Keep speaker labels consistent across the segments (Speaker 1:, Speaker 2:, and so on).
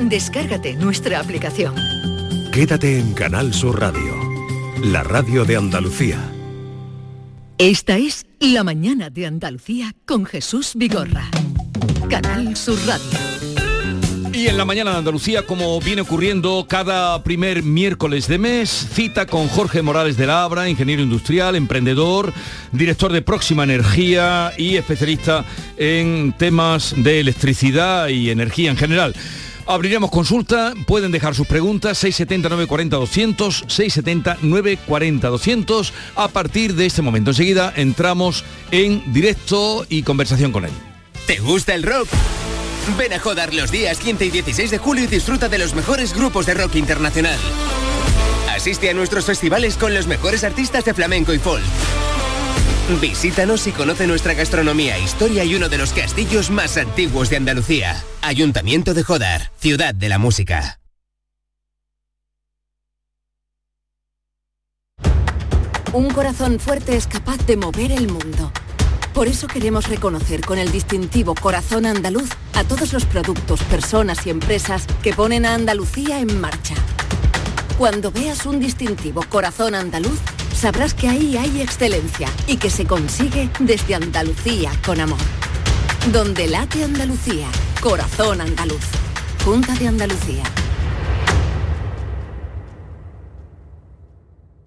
Speaker 1: Descárgate nuestra aplicación.
Speaker 2: Quédate en Canal Sur Radio, la radio de Andalucía.
Speaker 1: Esta es La mañana de Andalucía con Jesús Vigorra. Canal Sur Radio.
Speaker 3: Y en la mañana de Andalucía, como viene ocurriendo cada primer miércoles de mes, cita con Jorge Morales de la Abra, ingeniero industrial, emprendedor, director de Próxima Energía y especialista en temas de electricidad y energía en general. Abriremos consulta, pueden dejar sus preguntas 670 940 200, 670 940 200 a partir de este momento. Enseguida entramos en directo y conversación con él.
Speaker 4: ¿Te gusta el rock? Ven a Jodar los días 15 y 16 de julio y disfruta de los mejores grupos de rock internacional. Asiste a nuestros festivales con los mejores artistas de flamenco y folk. Visítanos y conoce nuestra gastronomía, historia y uno de los castillos más antiguos de Andalucía. Ayuntamiento de Jodar, ciudad de la música.
Speaker 5: Un corazón fuerte es capaz de mover el mundo. Por eso queremos reconocer con el distintivo Corazón Andaluz a todos los productos, personas y empresas que ponen a Andalucía en marcha. Cuando veas un distintivo Corazón Andaluz, sabrás que ahí hay excelencia y que se consigue desde Andalucía con amor. Donde late Andalucía, Corazón Andaluz. Junta de Andalucía.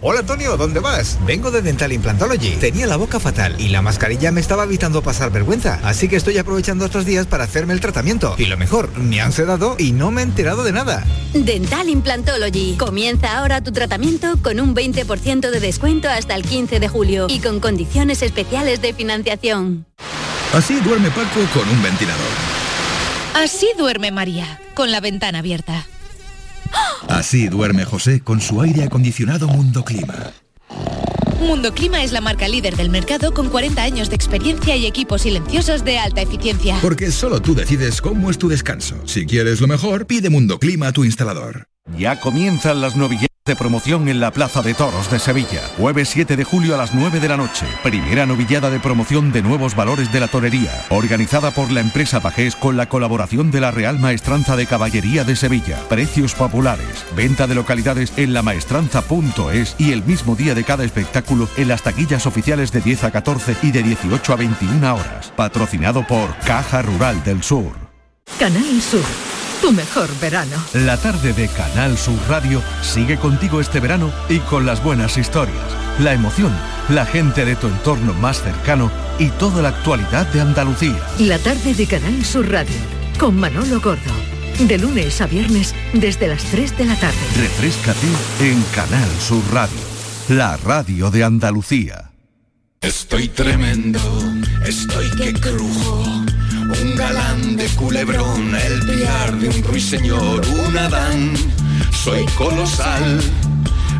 Speaker 6: Hola Antonio, ¿dónde vas? Vengo de Dental Implantology. Tenía la boca fatal y la mascarilla me estaba evitando pasar vergüenza, así que estoy aprovechando estos días para hacerme el tratamiento. Y lo mejor, me han sedado y no me he enterado de nada.
Speaker 7: Dental Implantology. Comienza ahora tu tratamiento con un 20% de descuento hasta el 15 de julio y con condiciones especiales de financiación.
Speaker 8: Así duerme Paco con un ventilador.
Speaker 9: Así duerme María, con la ventana abierta.
Speaker 8: Así duerme José con su aire acondicionado Mundo Clima.
Speaker 9: Mundo Clima es la marca líder del mercado con 40 años de experiencia y equipos silenciosos de alta eficiencia.
Speaker 8: Porque solo tú decides cómo es tu descanso. Si quieres lo mejor, pide Mundo Clima a tu instalador.
Speaker 10: Ya comienzan las novilleras de promoción en la Plaza de Toros de Sevilla. Jueves 7 de julio a las 9 de la noche. Primera novillada de promoción de nuevos valores de la torería. Organizada por la empresa Pajés con la colaboración de la Real Maestranza de Caballería de Sevilla. Precios populares. Venta de localidades en lamaestranza.es y el mismo día de cada espectáculo en las taquillas oficiales de 10 a 14 y de 18 a 21 horas. Patrocinado por Caja Rural del Sur.
Speaker 1: Canal Sur, tu mejor verano.
Speaker 10: La tarde de Canal Sur Radio sigue contigo este verano y con las buenas historias, la emoción, la gente de tu entorno más cercano y toda la actualidad de Andalucía.
Speaker 1: La tarde de Canal Sur Radio, con Manolo Gordo. De lunes a viernes, desde las 3 de la tarde.
Speaker 10: Refrescate en Canal Sur Radio, la radio de Andalucía.
Speaker 11: Estoy tremendo, estoy que crujo. Un galán de culebrón, el piar de un ruiseñor, un Adán. Soy colosal,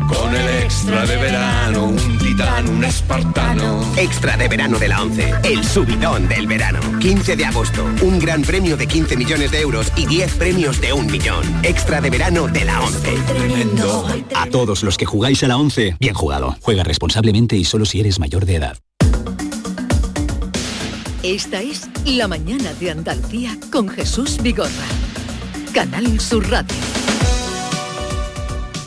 Speaker 11: con el extra de verano, un titán, un espartano.
Speaker 4: Extra de verano de la 11, el subidón del verano. 15 de agosto, un gran premio de 15 millones de euros y 10 premios de un millón. Extra de verano de la 11.
Speaker 12: A todos los que jugáis a la 11, bien jugado. Juega responsablemente y solo si eres mayor de edad.
Speaker 1: Esta es La mañana de Andalucía con Jesús Vigorra. Canal Sur Radio.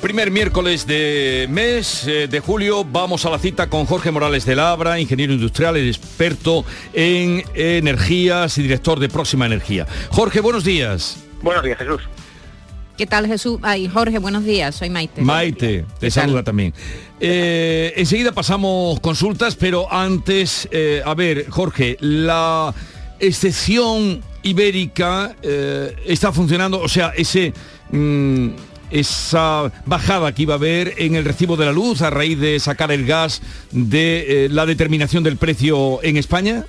Speaker 3: Primer miércoles de mes eh, de julio vamos a la cita con Jorge Morales de Labra, ingeniero industrial experto en energías y director de Próxima Energía. Jorge, buenos días.
Speaker 13: Buenos días, Jesús.
Speaker 9: ¿Qué tal Jesús? Ay, Jorge, buenos días, soy Maite.
Speaker 3: Maite, te saluda también. Eh, enseguida pasamos consultas, pero antes, eh, a ver, Jorge, la excepción ibérica eh, está funcionando, o sea, ese... mm, esa bajada que iba a haber en el recibo de la luz a raíz de sacar el gas de la determinación del precio en España?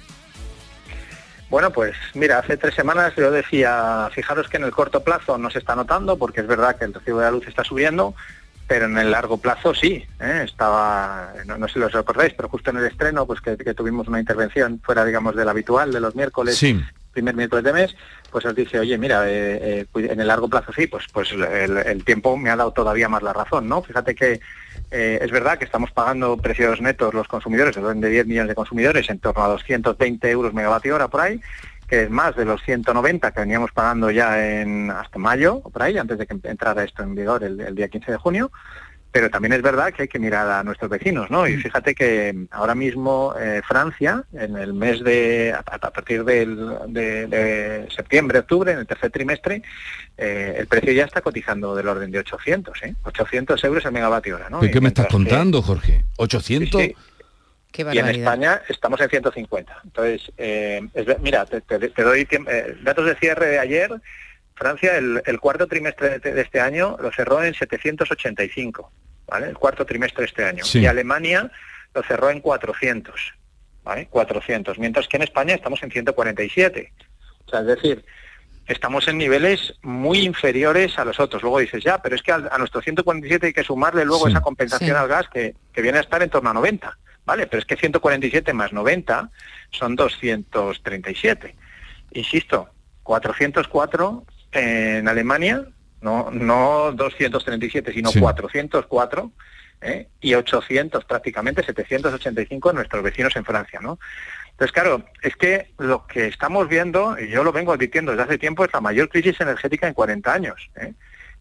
Speaker 13: Bueno, pues mira, hace tres semanas yo decía, fijaros que en el corto plazo no se está notando, porque es verdad que el recibo de la luz está subiendo, pero en el largo plazo sí. ¿eh? Estaba, no, no sé si los recordáis, pero justo en el estreno, pues que, que tuvimos una intervención fuera, digamos, del habitual, de los miércoles,
Speaker 3: Sí.
Speaker 13: primer miércoles de mes, pues os dice, oye, mira, eh, eh, en el largo plazo sí, pues, pues el, el tiempo me ha dado todavía más la razón, ¿no? Fíjate que eh, es verdad que estamos pagando precios netos los consumidores, de orden de 10 millones de consumidores, en torno a 220 euros megavatio hora por ahí, que es más de los 190 que veníamos pagando ya en hasta mayo, o por ahí, antes de que entrara esto en vigor el día 15 de junio. Pero también es verdad que hay que mirar a nuestros vecinos, ¿no? Y fíjate que ahora mismo eh, Francia, en el mes de, a, a partir del, de, de septiembre, octubre, en el tercer trimestre, eh, el precio ya está cotizando del orden de 800, ¿eh? 800 euros el megavatio hora, ¿no?
Speaker 3: ¿Qué, qué me estás
Speaker 13: que-
Speaker 3: contando, Jorge? ¿800?
Speaker 13: y en España estamos en 150. Entonces, eh, es mira, te, te- te doy eh, datos de cierre de ayer. Francia, el, el cuarto trimestre de, de este año lo cerró en 785, ¿vale? El cuarto trimestre de este año.
Speaker 14: Sí.
Speaker 13: Y Alemania lo cerró en 400, ¿vale? 400. Mientras que en España estamos en 147. O sea, es decir, estamos en niveles muy inferiores a los otros. Luego dices, ya, pero es que a, nuestro 147 hay que sumarle luego
Speaker 14: Sí.
Speaker 13: esa compensación
Speaker 14: Sí.
Speaker 13: al gas que, que viene a estar en torno a 90. Vale, pero es que 147 más 90 son 237. Insisto, 404 en Alemania, no, no 237, sino
Speaker 14: Sí.
Speaker 13: 404, ¿eh? y 800 prácticamente, 785 en nuestros vecinos en Francia, ¿no? Entonces, claro, es que lo que estamos viendo, y yo lo vengo advirtiendo desde hace tiempo, es la mayor crisis energética en 40 años. ¿eh?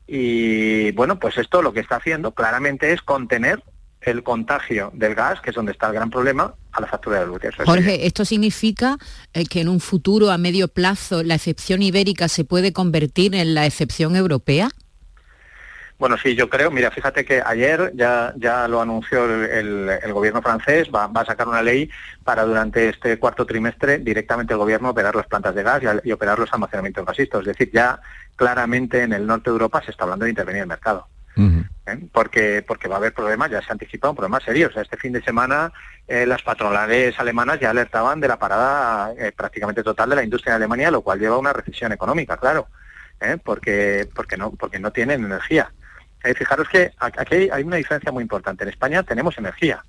Speaker 13: Y bueno, pues esto lo que está haciendo claramente es contener el contagio del gas, que es donde está el gran problema, a la factura de luz. Eso es
Speaker 15: Jorge, ¿esto significa eh, que en un futuro a medio plazo la excepción ibérica se puede convertir en la excepción europea?
Speaker 13: Bueno, sí, yo creo. Mira, fíjate que ayer ya, ya lo anunció el, gobierno francés, va, va a sacar una ley para durante este cuarto trimestre directamente el gobierno operar las plantas de gas y, y operar los almacenamientos gasistos. Es decir, ya claramente en el norte de Europa se está hablando de intervenir el mercado. ¿Eh? porque porque va a haber problemas, ya se ha anticipado un problema serio. O sea, este fin de semana eh, las patronales alemanas ya alertaban de la parada eh, prácticamente total de la industria en Alemania, lo cual lleva a una recesión económica, claro, ¿eh? porque porque no porque no tienen energía. Eh, fijaros que aquí hay una diferencia muy importante. En España tenemos energía.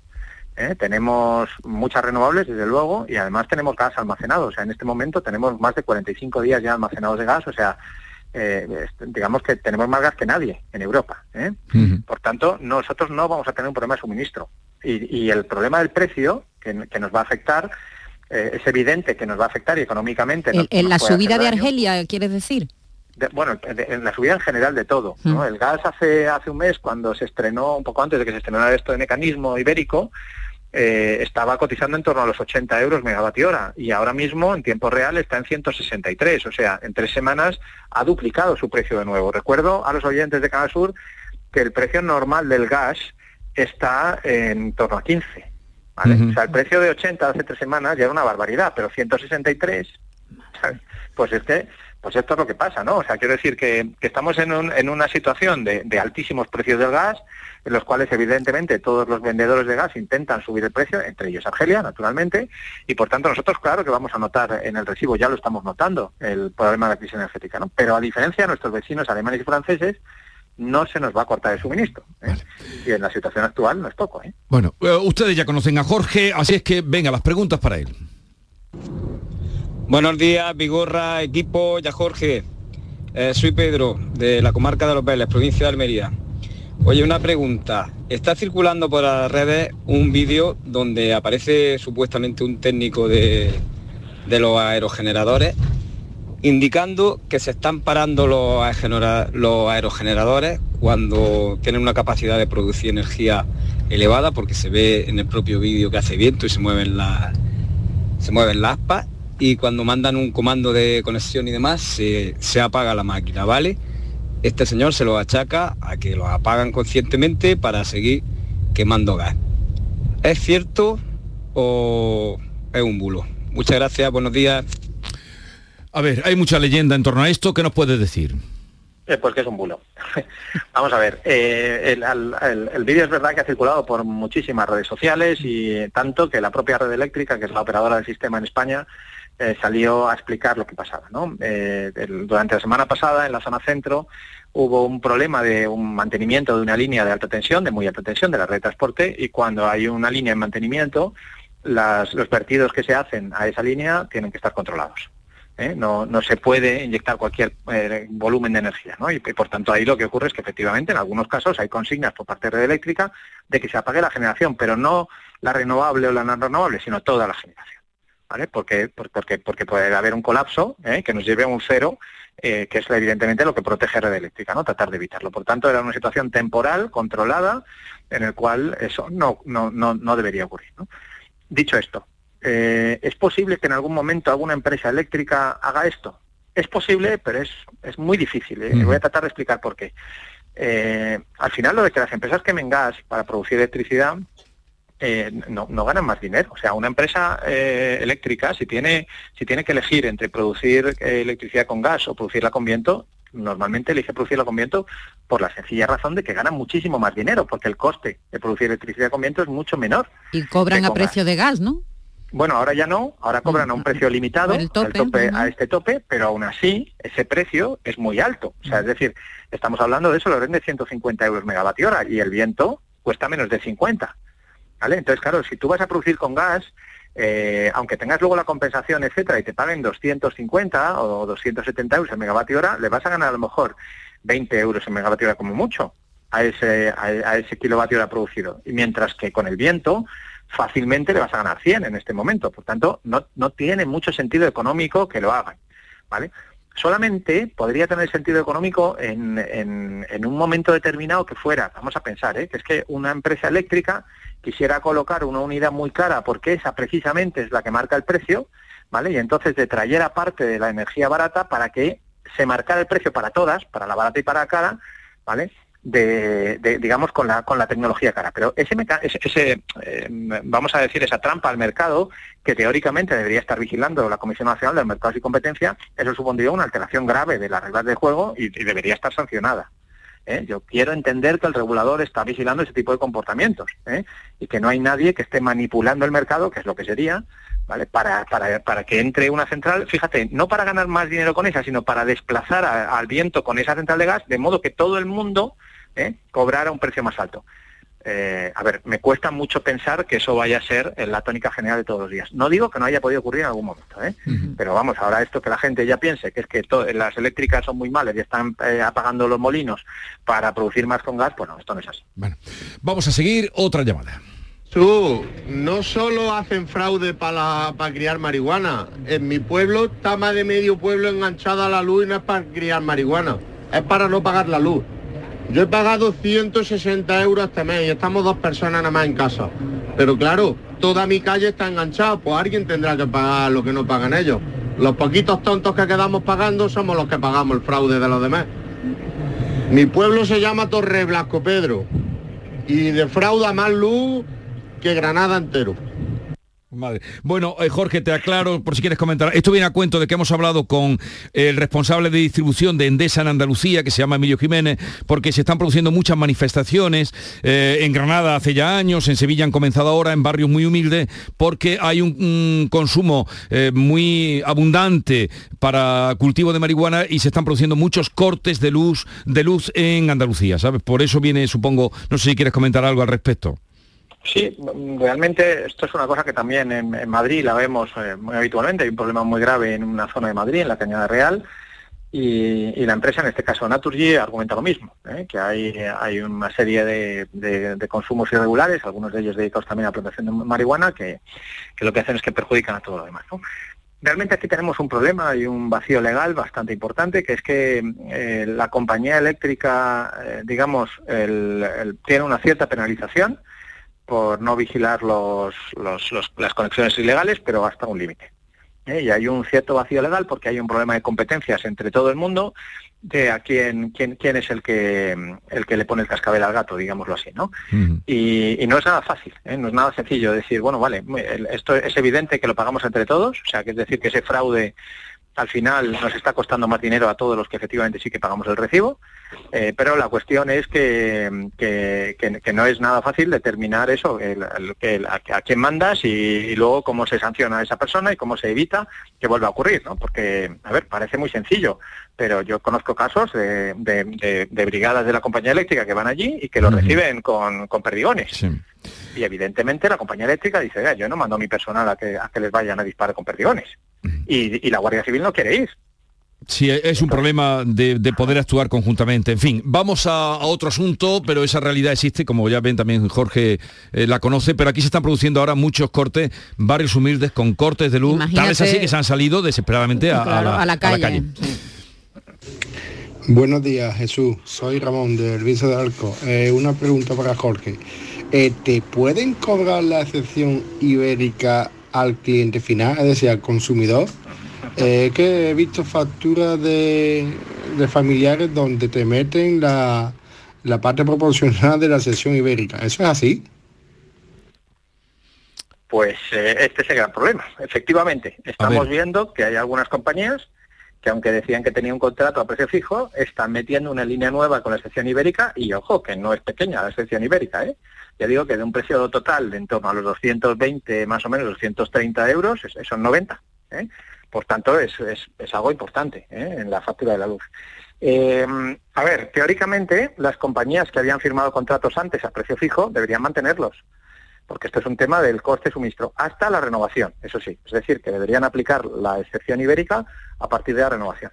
Speaker 13: ¿eh? Tenemos muchas renovables, desde luego, y además tenemos gas almacenado. O sea, en este momento tenemos más de 45 días ya almacenados de gas. O sea, eh, digamos que tenemos más gas que nadie en Europa. ¿eh? Por tanto, nosotros no vamos a tener un problema de suministro. Y, y el problema del precio, que, que nos va a afectar, eh, es evidente que nos va a afectar y económicamente.
Speaker 15: En,
Speaker 13: nos-
Speaker 15: en
Speaker 13: nos
Speaker 15: la subida de. Argelia, ¿quieres decir?
Speaker 13: De- bueno, de- en la subida en general de todo. ¿no?
Speaker 15: Mm.
Speaker 13: El gas hace hace un mes, cuando se estrenó, un poco antes de que se estrenara esto de mecanismo ibérico, eh, estaba cotizando en torno a los 80 euros megavatio hora y ahora mismo en tiempo real está en 163, o sea, en tres semanas ha duplicado su precio de nuevo. Recuerdo a los oyentes de Canal Sur que el precio normal del gas está en torno a 15. ¿vale?
Speaker 14: Ujú.
Speaker 13: O sea, el precio de 80 hace tres semanas ya era una barbaridad, pero 163, ¿sabes? pues es que pues esto es lo que pasa, ¿no? O sea, quiero decir que, que estamos en, un- en una situación de, de altísimos precios del gas, en los cuales evidentemente todos los vendedores de gas intentan subir el precio, entre ellos Argelia, naturalmente, y por tanto nosotros claro que vamos a notar en el recibo, ya lo estamos notando, el problema de la crisis energética, ¿no? Pero a diferencia de nuestros vecinos alemanes y franceses, no se nos va a cortar el suministro. ¿eh? Y en la situación actual no es poco, ¿eh?
Speaker 3: Bueno, eh, ustedes ya conocen a Jorge, así es que venga, las preguntas para él.
Speaker 16: Buenos días, Vigorra, equipo, ya Jorge. Eh, soy Pedro, de la comarca de Los Vélez, provincia de Almería. Oye, una pregunta. Está circulando por las redes un vídeo donde aparece supuestamente un técnico de, los aerogeneradores indicando que se están parando los, aerogenera- los aerogeneradores cuando tienen una capacidad de producir energía elevada porque se ve en el propio vídeo que hace viento y se mueven las aspas y cuando mandan un comando de conexión y demás se, se apaga la máquina, ¿vale? Este señor se lo achaca a que lo apagan conscientemente para seguir quemando gas. ¿Es cierto o es un bulo? Muchas gracias, buenos días.
Speaker 3: A ver, hay mucha leyenda en torno a esto. ¿Qué nos puedes decir?
Speaker 13: Eh, pues que es un bulo. Vamos a ver, eh, el, vídeo es verdad que ha circulado por muchísimas redes sociales y tanto que la propia red eléctrica, que es la operadora del sistema en España, eh, salió a explicar lo que pasaba. durante la semana pasada, en la zona centro, hubo un problema de un mantenimiento de una línea de alta tensión, de muy alta tensión, de la red de transporte, y cuando hay una línea en mantenimiento, los vertidos que se hacen a esa línea tienen que estar controlados. ¿eh? no, no, se puede inyectar cualquier eh, volumen de energía. ¿no? Y, por tanto ahí lo que ocurre es que efectivamente en algunos casos hay consignas por parte de red eléctrica de que se apague la generación, pero no la renovable o la no renovable, sino toda la generación. ¿Vale? Porque, porque, porque puede haber un colapso ¿eh? que nos lleve a un cero, que es evidentemente lo que protege red eléctrica, ¿no? tratar de evitarlo. Por tanto, era una situación temporal, controlada, en el cual eso no, no, no, no debería ocurrir. Dicho esto, eh, ¿Es posible que en algún momento alguna empresa eléctrica haga esto? Es posible, pero es, es muy difícil. ¿eh? Voy a tratar de explicar por qué. Eh, al final, lo de que las empresas quemen gas para producir electricidad no, no, ganan más dinero. O sea, una empresa eléctrica, si tiene, si tiene que elegir entre producir electricidad con gas o producirla con viento, normalmente elige producirla con viento por la sencilla razón de que ganan muchísimo más dinero, porque el coste de producir electricidad con viento es mucho menor.
Speaker 15: Y cobran a precio de gas, ¿no?
Speaker 13: Bueno, ahora ya no, ahora cobran a un precio limitado, tope, a este tope, pero aún así ese precio es muy alto. O sea, es decir, estamos hablando de eso, lo de 150 euros megavatio hora y el viento cuesta menos de 50. Entonces, claro, si tú vas a producir con gas, eh, aunque tengas luego la compensación, etcétera, y te paguen 250 o 270 euros el megavatio hora, le vas a ganar a lo mejor 20 euros en megavatio hora como mucho a ese, a ese kilovatio hora producido. Y mientras que con el viento fácilmente le vas a ganar 100 en este momento. Por tanto, no, no tiene mucho sentido económico que lo hagan. ¿vale? Solamente podría tener sentido económico en, en, un momento determinado que fuera, vamos a pensar, ¿eh? que es que una empresa eléctrica quisiera colocar una unidad muy cara porque esa precisamente es la que marca el precio, ¿vale? Y entonces de traer parte de la energía barata para que se marcara el precio para todas, para la barata y para la cara, ¿vale? de, digamos, con la, con la tecnología cara. Pero ese, ese, eh, vamos a decir, esa trampa al mercado, que teóricamente debería estar vigilando la Comisión Nacional del Mercado y Competencia, eso supondría una alteración grave de las reglas de juego y, debería estar sancionada. ¿Eh? Yo quiero entender que el regulador está vigilando ese tipo de comportamientos ¿eh? y que no hay nadie que esté manipulando el mercado, que es lo que sería, ¿vale? Para, para, para, que entre una central, fíjate, no para ganar más dinero con esa, sino para desplazar al viento con esa central de gas, de modo que todo el mundo ¿eh? cobrar a un precio más alto. Eh, a ver, me cuesta mucho pensar que eso vaya a ser la tónica general de todos los días. No digo que no haya podido ocurrir en algún momento, ¿eh? pero vamos, ahora esto que la gente ya piense, que es que las eléctricas son muy malas y están apagando los molinos para producir más con gas, pues no, esto no es así.
Speaker 3: Bueno, vamos a seguir otra llamada.
Speaker 14: Tú, no solo hacen fraude para criar marihuana, en mi pueblo está más de medio pueblo enganchada a la luz y no es para criar marihuana, es para no pagar la luz. Yo he pagado 160 euros este mes y estamos dos personas nada más en casa. Pero claro, toda mi calle está enganchada, pues alguien tendrá que pagar lo que no pagan ellos. Los poquitos tontos que quedamos pagando somos los que pagamos el fraude de los demás. Mi pueblo se llama Torre Blasco Pedro y defrauda más luz que Granada entero.
Speaker 3: Bueno, eh, Jorge, te aclaro por si quieres comentar. Esto viene a cuento de que hemos hablado con el responsable de distribución de Endesa en Andalucía, que se llama Emilio Jiménez, porque se están produciendo muchas manifestaciones. Eh, en Granada hace ya años, en Sevilla han comenzado ahora, en barrios muy humildes, porque hay un, consumo eh, muy abundante para cultivo de marihuana y se están produciendo muchos cortes de luz, de luz en Andalucía, ¿sabes? Por eso viene, supongo, no sé si quieres comentar algo al respecto.
Speaker 13: Sí, realmente esto es una cosa que también en, Madrid la vemos eh, muy habitualmente. Hay un problema muy grave en una zona de Madrid, en la Cañada Real, y, la empresa, en este caso Naturgy, argumenta lo mismo, ¿eh? que hay, hay una serie de, consumos irregulares, algunos de ellos dedicados también a la plantación de marihuana, que, lo que hacen es que perjudican a todo lo demás. Realmente aquí tenemos un problema y un vacío legal bastante importante, que es que eh, la compañía eléctrica, digamos, tiene una cierta penalización, por no vigilar los, las conexiones ilegales, pero hasta un límite. ¿eh? Y hay un cierto vacío legal porque hay un problema de competencias entre todo el mundo de a quién, quién, quién es el que, el que le pone el cascabel al gato, digámoslo así, ¿no? y, no es nada fácil, ¿eh? no es nada sencillo decir, bueno, vale, esto es evidente que lo pagamos entre todos, o sea, que es decir, que ese fraude al final nos está costando más dinero a todos los que efectivamente sí que pagamos el recibo, eh, pero la cuestión es que, que, que- que no es nada fácil determinar eso, el- a, a quién mandas y, y luego cómo se sanciona a esa persona y cómo se evita que vuelva a ocurrir, ¿no? Porque, a ver, parece muy sencillo, pero yo conozco casos de, de- de- de brigadas de la compañía eléctrica que van allí y que lo reciben con, con perdigones. Y evidentemente la compañía eléctrica dice, "Vea, yo no mando a mi personal a que, a que les vayan a disparar con perdigones. Y, y la Guardia Civil no quiere ir.
Speaker 3: Sí, es un problema de, de poder actuar conjuntamente. En fin, vamos a, a otro asunto, pero esa realidad existe, como ya ven también Jorge eh, la conoce, pero aquí se están produciendo ahora muchos cortes, barrios humildes con cortes de luz, tal vez
Speaker 15: Imagínate-
Speaker 3: así que se han salido desesperadamente a, la,
Speaker 15: a la
Speaker 3: a la
Speaker 15: calle.
Speaker 17: Buenos días, Jesús. Soy Ramón del Vice de Arco. Eh, una pregunta para Jorge. Eh, ¿Te pueden cobrar la excepción ibérica al cliente final, es decir, al consumidor? Eh, que he visto facturas de, de familiares donde te meten la, la parte proporcional de la sección ibérica. ¿Eso es así?
Speaker 13: Pues eh, este es el gran problema. Efectivamente, estamos viendo que hay algunas compañías que aunque decían que tenía un contrato a precio fijo, están metiendo una línea nueva con la sección ibérica y ojo, que no es pequeña la sección ibérica, ¿eh? Ya digo que de un precio total de en torno a los 220, más o menos 230 euros, son 90. ¿eh? Por tanto, es algo importante ¿eh? en la factura de la luz. Eh, a ver, teóricamente, las compañías que habían firmado contratos antes a precio fijo deberían mantenerlos porque esto es un tema del coste suministro, hasta la renovación, eso sí. Es decir, que deberían aplicar la excepción ibérica a partir de la renovación.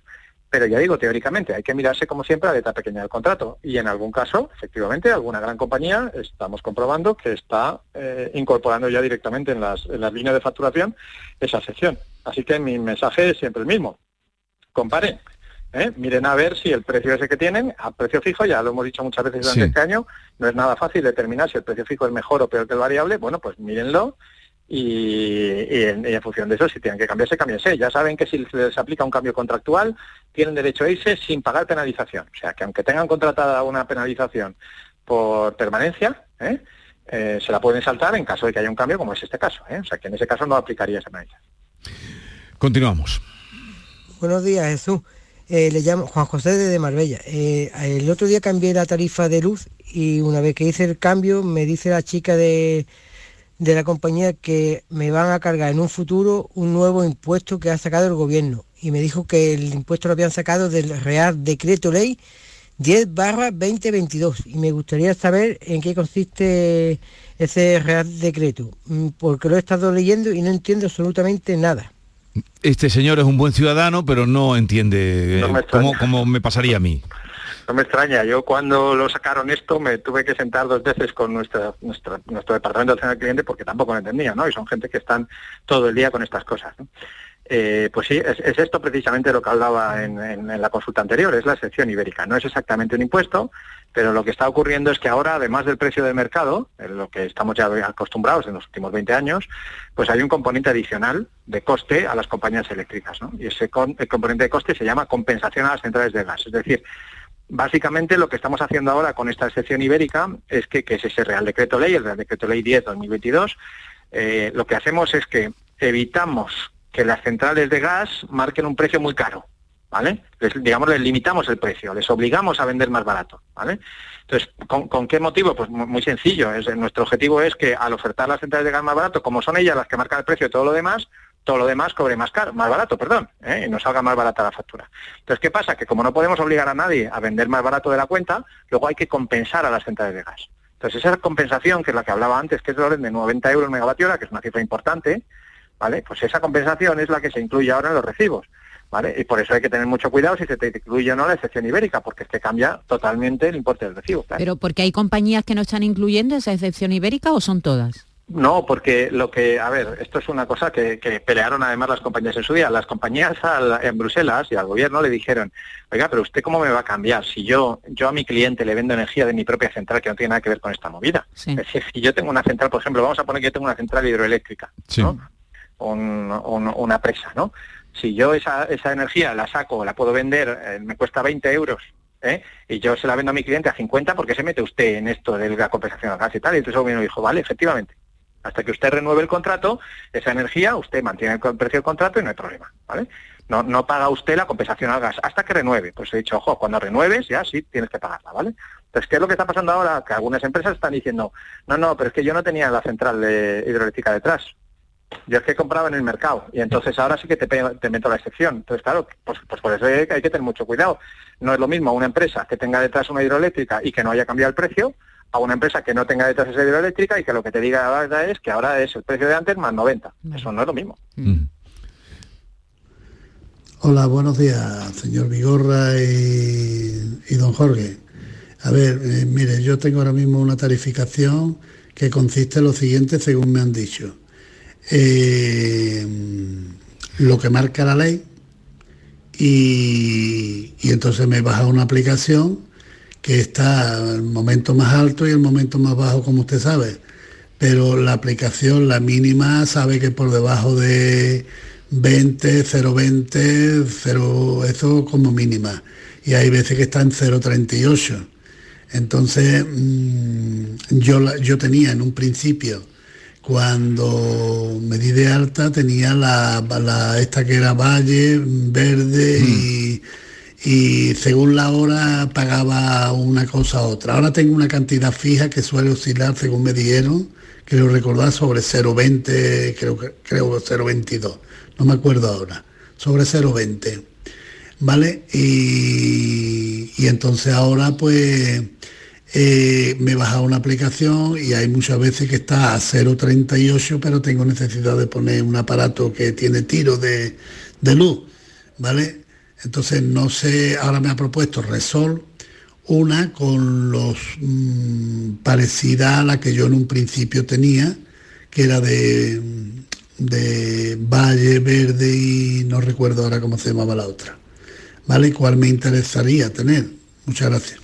Speaker 13: Pero ya digo, teóricamente, hay que mirarse como siempre a la letra pequeña del contrato. Y en algún caso, efectivamente, alguna gran compañía estamos comprobando que está eh, incorporando ya directamente en las, en las líneas de facturación esa sección. Así que mi mensaje es siempre el mismo. Comparen. ¿eh? Miren a ver si el precio ese que tienen, a precio fijo, ya lo hemos dicho muchas veces durante
Speaker 3: Sí.
Speaker 13: este año, no es nada fácil determinar si el precio fijo es mejor o peor que el variable, bueno, pues mírenlo y, y en, y en función de eso, si tienen que cambiarse, cámbiense. Ya saben que si se les aplica un cambio contractual, tienen derecho a irse sin pagar penalización. O sea, que aunque tengan contratada una penalización por permanencia, ¿eh? Eh, se la pueden saltar en caso de que haya un cambio, como es este caso. ¿eh? O sea, que en ese caso no aplicaría esa penalización.
Speaker 3: Continuamos.
Speaker 18: Buenos días, Jesús. Eh, le llamo Juan José de Marbella. Eh, el otro día cambié la tarifa de luz y una vez que hice el cambio me dice la chica de, de la compañía que me van a cargar en un futuro un nuevo impuesto que ha sacado el gobierno. Y me dijo que el impuesto lo habían sacado del Real Decreto Ley 10 barra 2022. Y me gustaría saber en qué consiste ese Real Decreto, mm, porque lo he estado leyendo y no entiendo absolutamente nada.
Speaker 3: Este señor es un buen ciudadano, pero no entiende eh,
Speaker 13: No me
Speaker 3: cómo, cómo me pasaría a mí.
Speaker 13: No me extraña, yo cuando lo sacaron esto me tuve que sentar dos veces con nuestra, nuestro departamento de atención al cliente porque tampoco lo entendía, ¿no? Y son gente que están todo el día con estas cosas. Eh, pues sí, es, es esto precisamente lo que hablaba en, la consulta anterior, es la excepción ibérica. No es exactamente un impuesto, pero lo que está ocurriendo es que ahora, además del precio de mercado, en lo que estamos ya acostumbrados en los últimos 20 años, pues hay un componente adicional de coste a las compañías eléctricas, ¿no? Y ese componente de coste se llama compensación a las centrales de gas. Es decir, Básicamente lo que estamos haciendo ahora con esta excepción ibérica es que, que es ese Real Decreto Ley, el Real Decreto Ley 10-2022, eh, lo que hacemos es que evitamos que las centrales de gas marquen un precio muy caro, ¿vale? Les, digamos, les limitamos el precio, les obligamos a vender más barato, ¿vale? Entonces, ¿con, con qué motivo? Pues mu- muy sencillo, es, nuestro objetivo es que al ofertar las centrales de gas más barato, como son ellas las que marcan el precio de todo lo demás, todo lo demás cobre más caro, más barato, perdón, ¿eh? y nos salga más barata la factura. Entonces, ¿qué pasa? Que como no podemos obligar a nadie a vender más barato de la cuenta, luego hay que compensar a las centrales de gas. Entonces, esa compensación, que es la que hablaba antes, que es de orden de 90 euros megavatio hora, que es una cifra importante, ¿vale? Pues esa compensación es la que se incluye ahora en los recibos, ¿vale? Y por eso hay que tener mucho cuidado si se te incluye o no la excepción ibérica, porque es que cambia totalmente el importe del recibo, claro.
Speaker 15: Pero porque hay compañías que no están incluyendo esa excepción ibérica o son todas?
Speaker 13: No, porque lo que, a ver, esto es una cosa que, que pelearon además las compañías en su día. Las compañías al- en Bruselas y al gobierno le dijeron, oiga, pero usted cómo me va a cambiar si yo, yo a mi cliente le vendo energía de mi propia central que no tiene nada que ver con esta movida. Es decir, si yo tengo una central, por ejemplo, vamos a poner que yo tengo una central hidroeléctrica, ¿no? Un- un- una presa, ¿no? Si yo esa, esa energía la saco, la puedo vender, eh, me cuesta 20 euros, ¿eh? y yo se la vendo a mi cliente a 50, porque se mete usted en esto de la compensación al gas y tal? Y entonces el gobierno dijo, vale, efectivamente, hasta que usted renueve el contrato, esa energía, usted mantiene el precio del contrato y no hay problema, ¿vale? No, no paga usted la compensación al gas hasta que renueve. Pues he dicho, ojo, cuando renueves ya sí tienes que pagarla, ¿vale? Entonces, ¿qué es lo que está pasando ahora? Que algunas empresas están diciendo, no, no, pero es que yo no tenía la central hidroeléctrica detrás. Yo es que compraba en el mercado y entonces ahora sí que te, meto la excepción. Entonces, claro, pues, pues por eso hay que tener mucho cuidado. No es lo mismo una empresa que tenga detrás una hidroeléctrica y que no haya cambiado el precio a una empresa que no tenga detrás esa hidroeléctrica y que lo que te diga la verdad es que ahora es el precio de antes más 90. Eso no es lo mismo.
Speaker 19: Hola, buenos días, señor Vigorra y, y don Jorge. A ver, eh, mire, yo tengo ahora mismo una tarificación que consiste en lo siguiente, según me han dicho. Eh, lo que marca la ley y, y entonces me baja una aplicación que está el momento más alto y el momento más bajo, como usted sabe. Pero la aplicación, la mínima, sabe que por debajo de 20, 0,20, 0, eso como mínima. Y hay veces que está en 0,38. Entonces, mm, yo, la- yo tenía en un principio, cuando me di de alta, tenía la, la- esta que era valle, verde y, y según la hora pagaba una cosa u otra. Ahora tengo una cantidad fija que suele oscilar, según me dijeron, creo recordar, sobre 0,20, creo, creo 0,22, no me acuerdo ahora, sobre 0,20. ¿Vale? Y, y entonces ahora pues eh, me he bajado una aplicación y hay muchas veces que está a 0,38, pero tengo necesidad de poner un aparato que tiene tiro de, de luz, ¿vale? Entonces no sé, ahora me ha propuesto Resol una con los mm, parecida a la que yo en un principio tenía, que era de, Valle Verde y no recuerdo ahora cómo se llamaba la otra. ¿Vale? ¿Cuál me interesaría tener? Muchas gracias.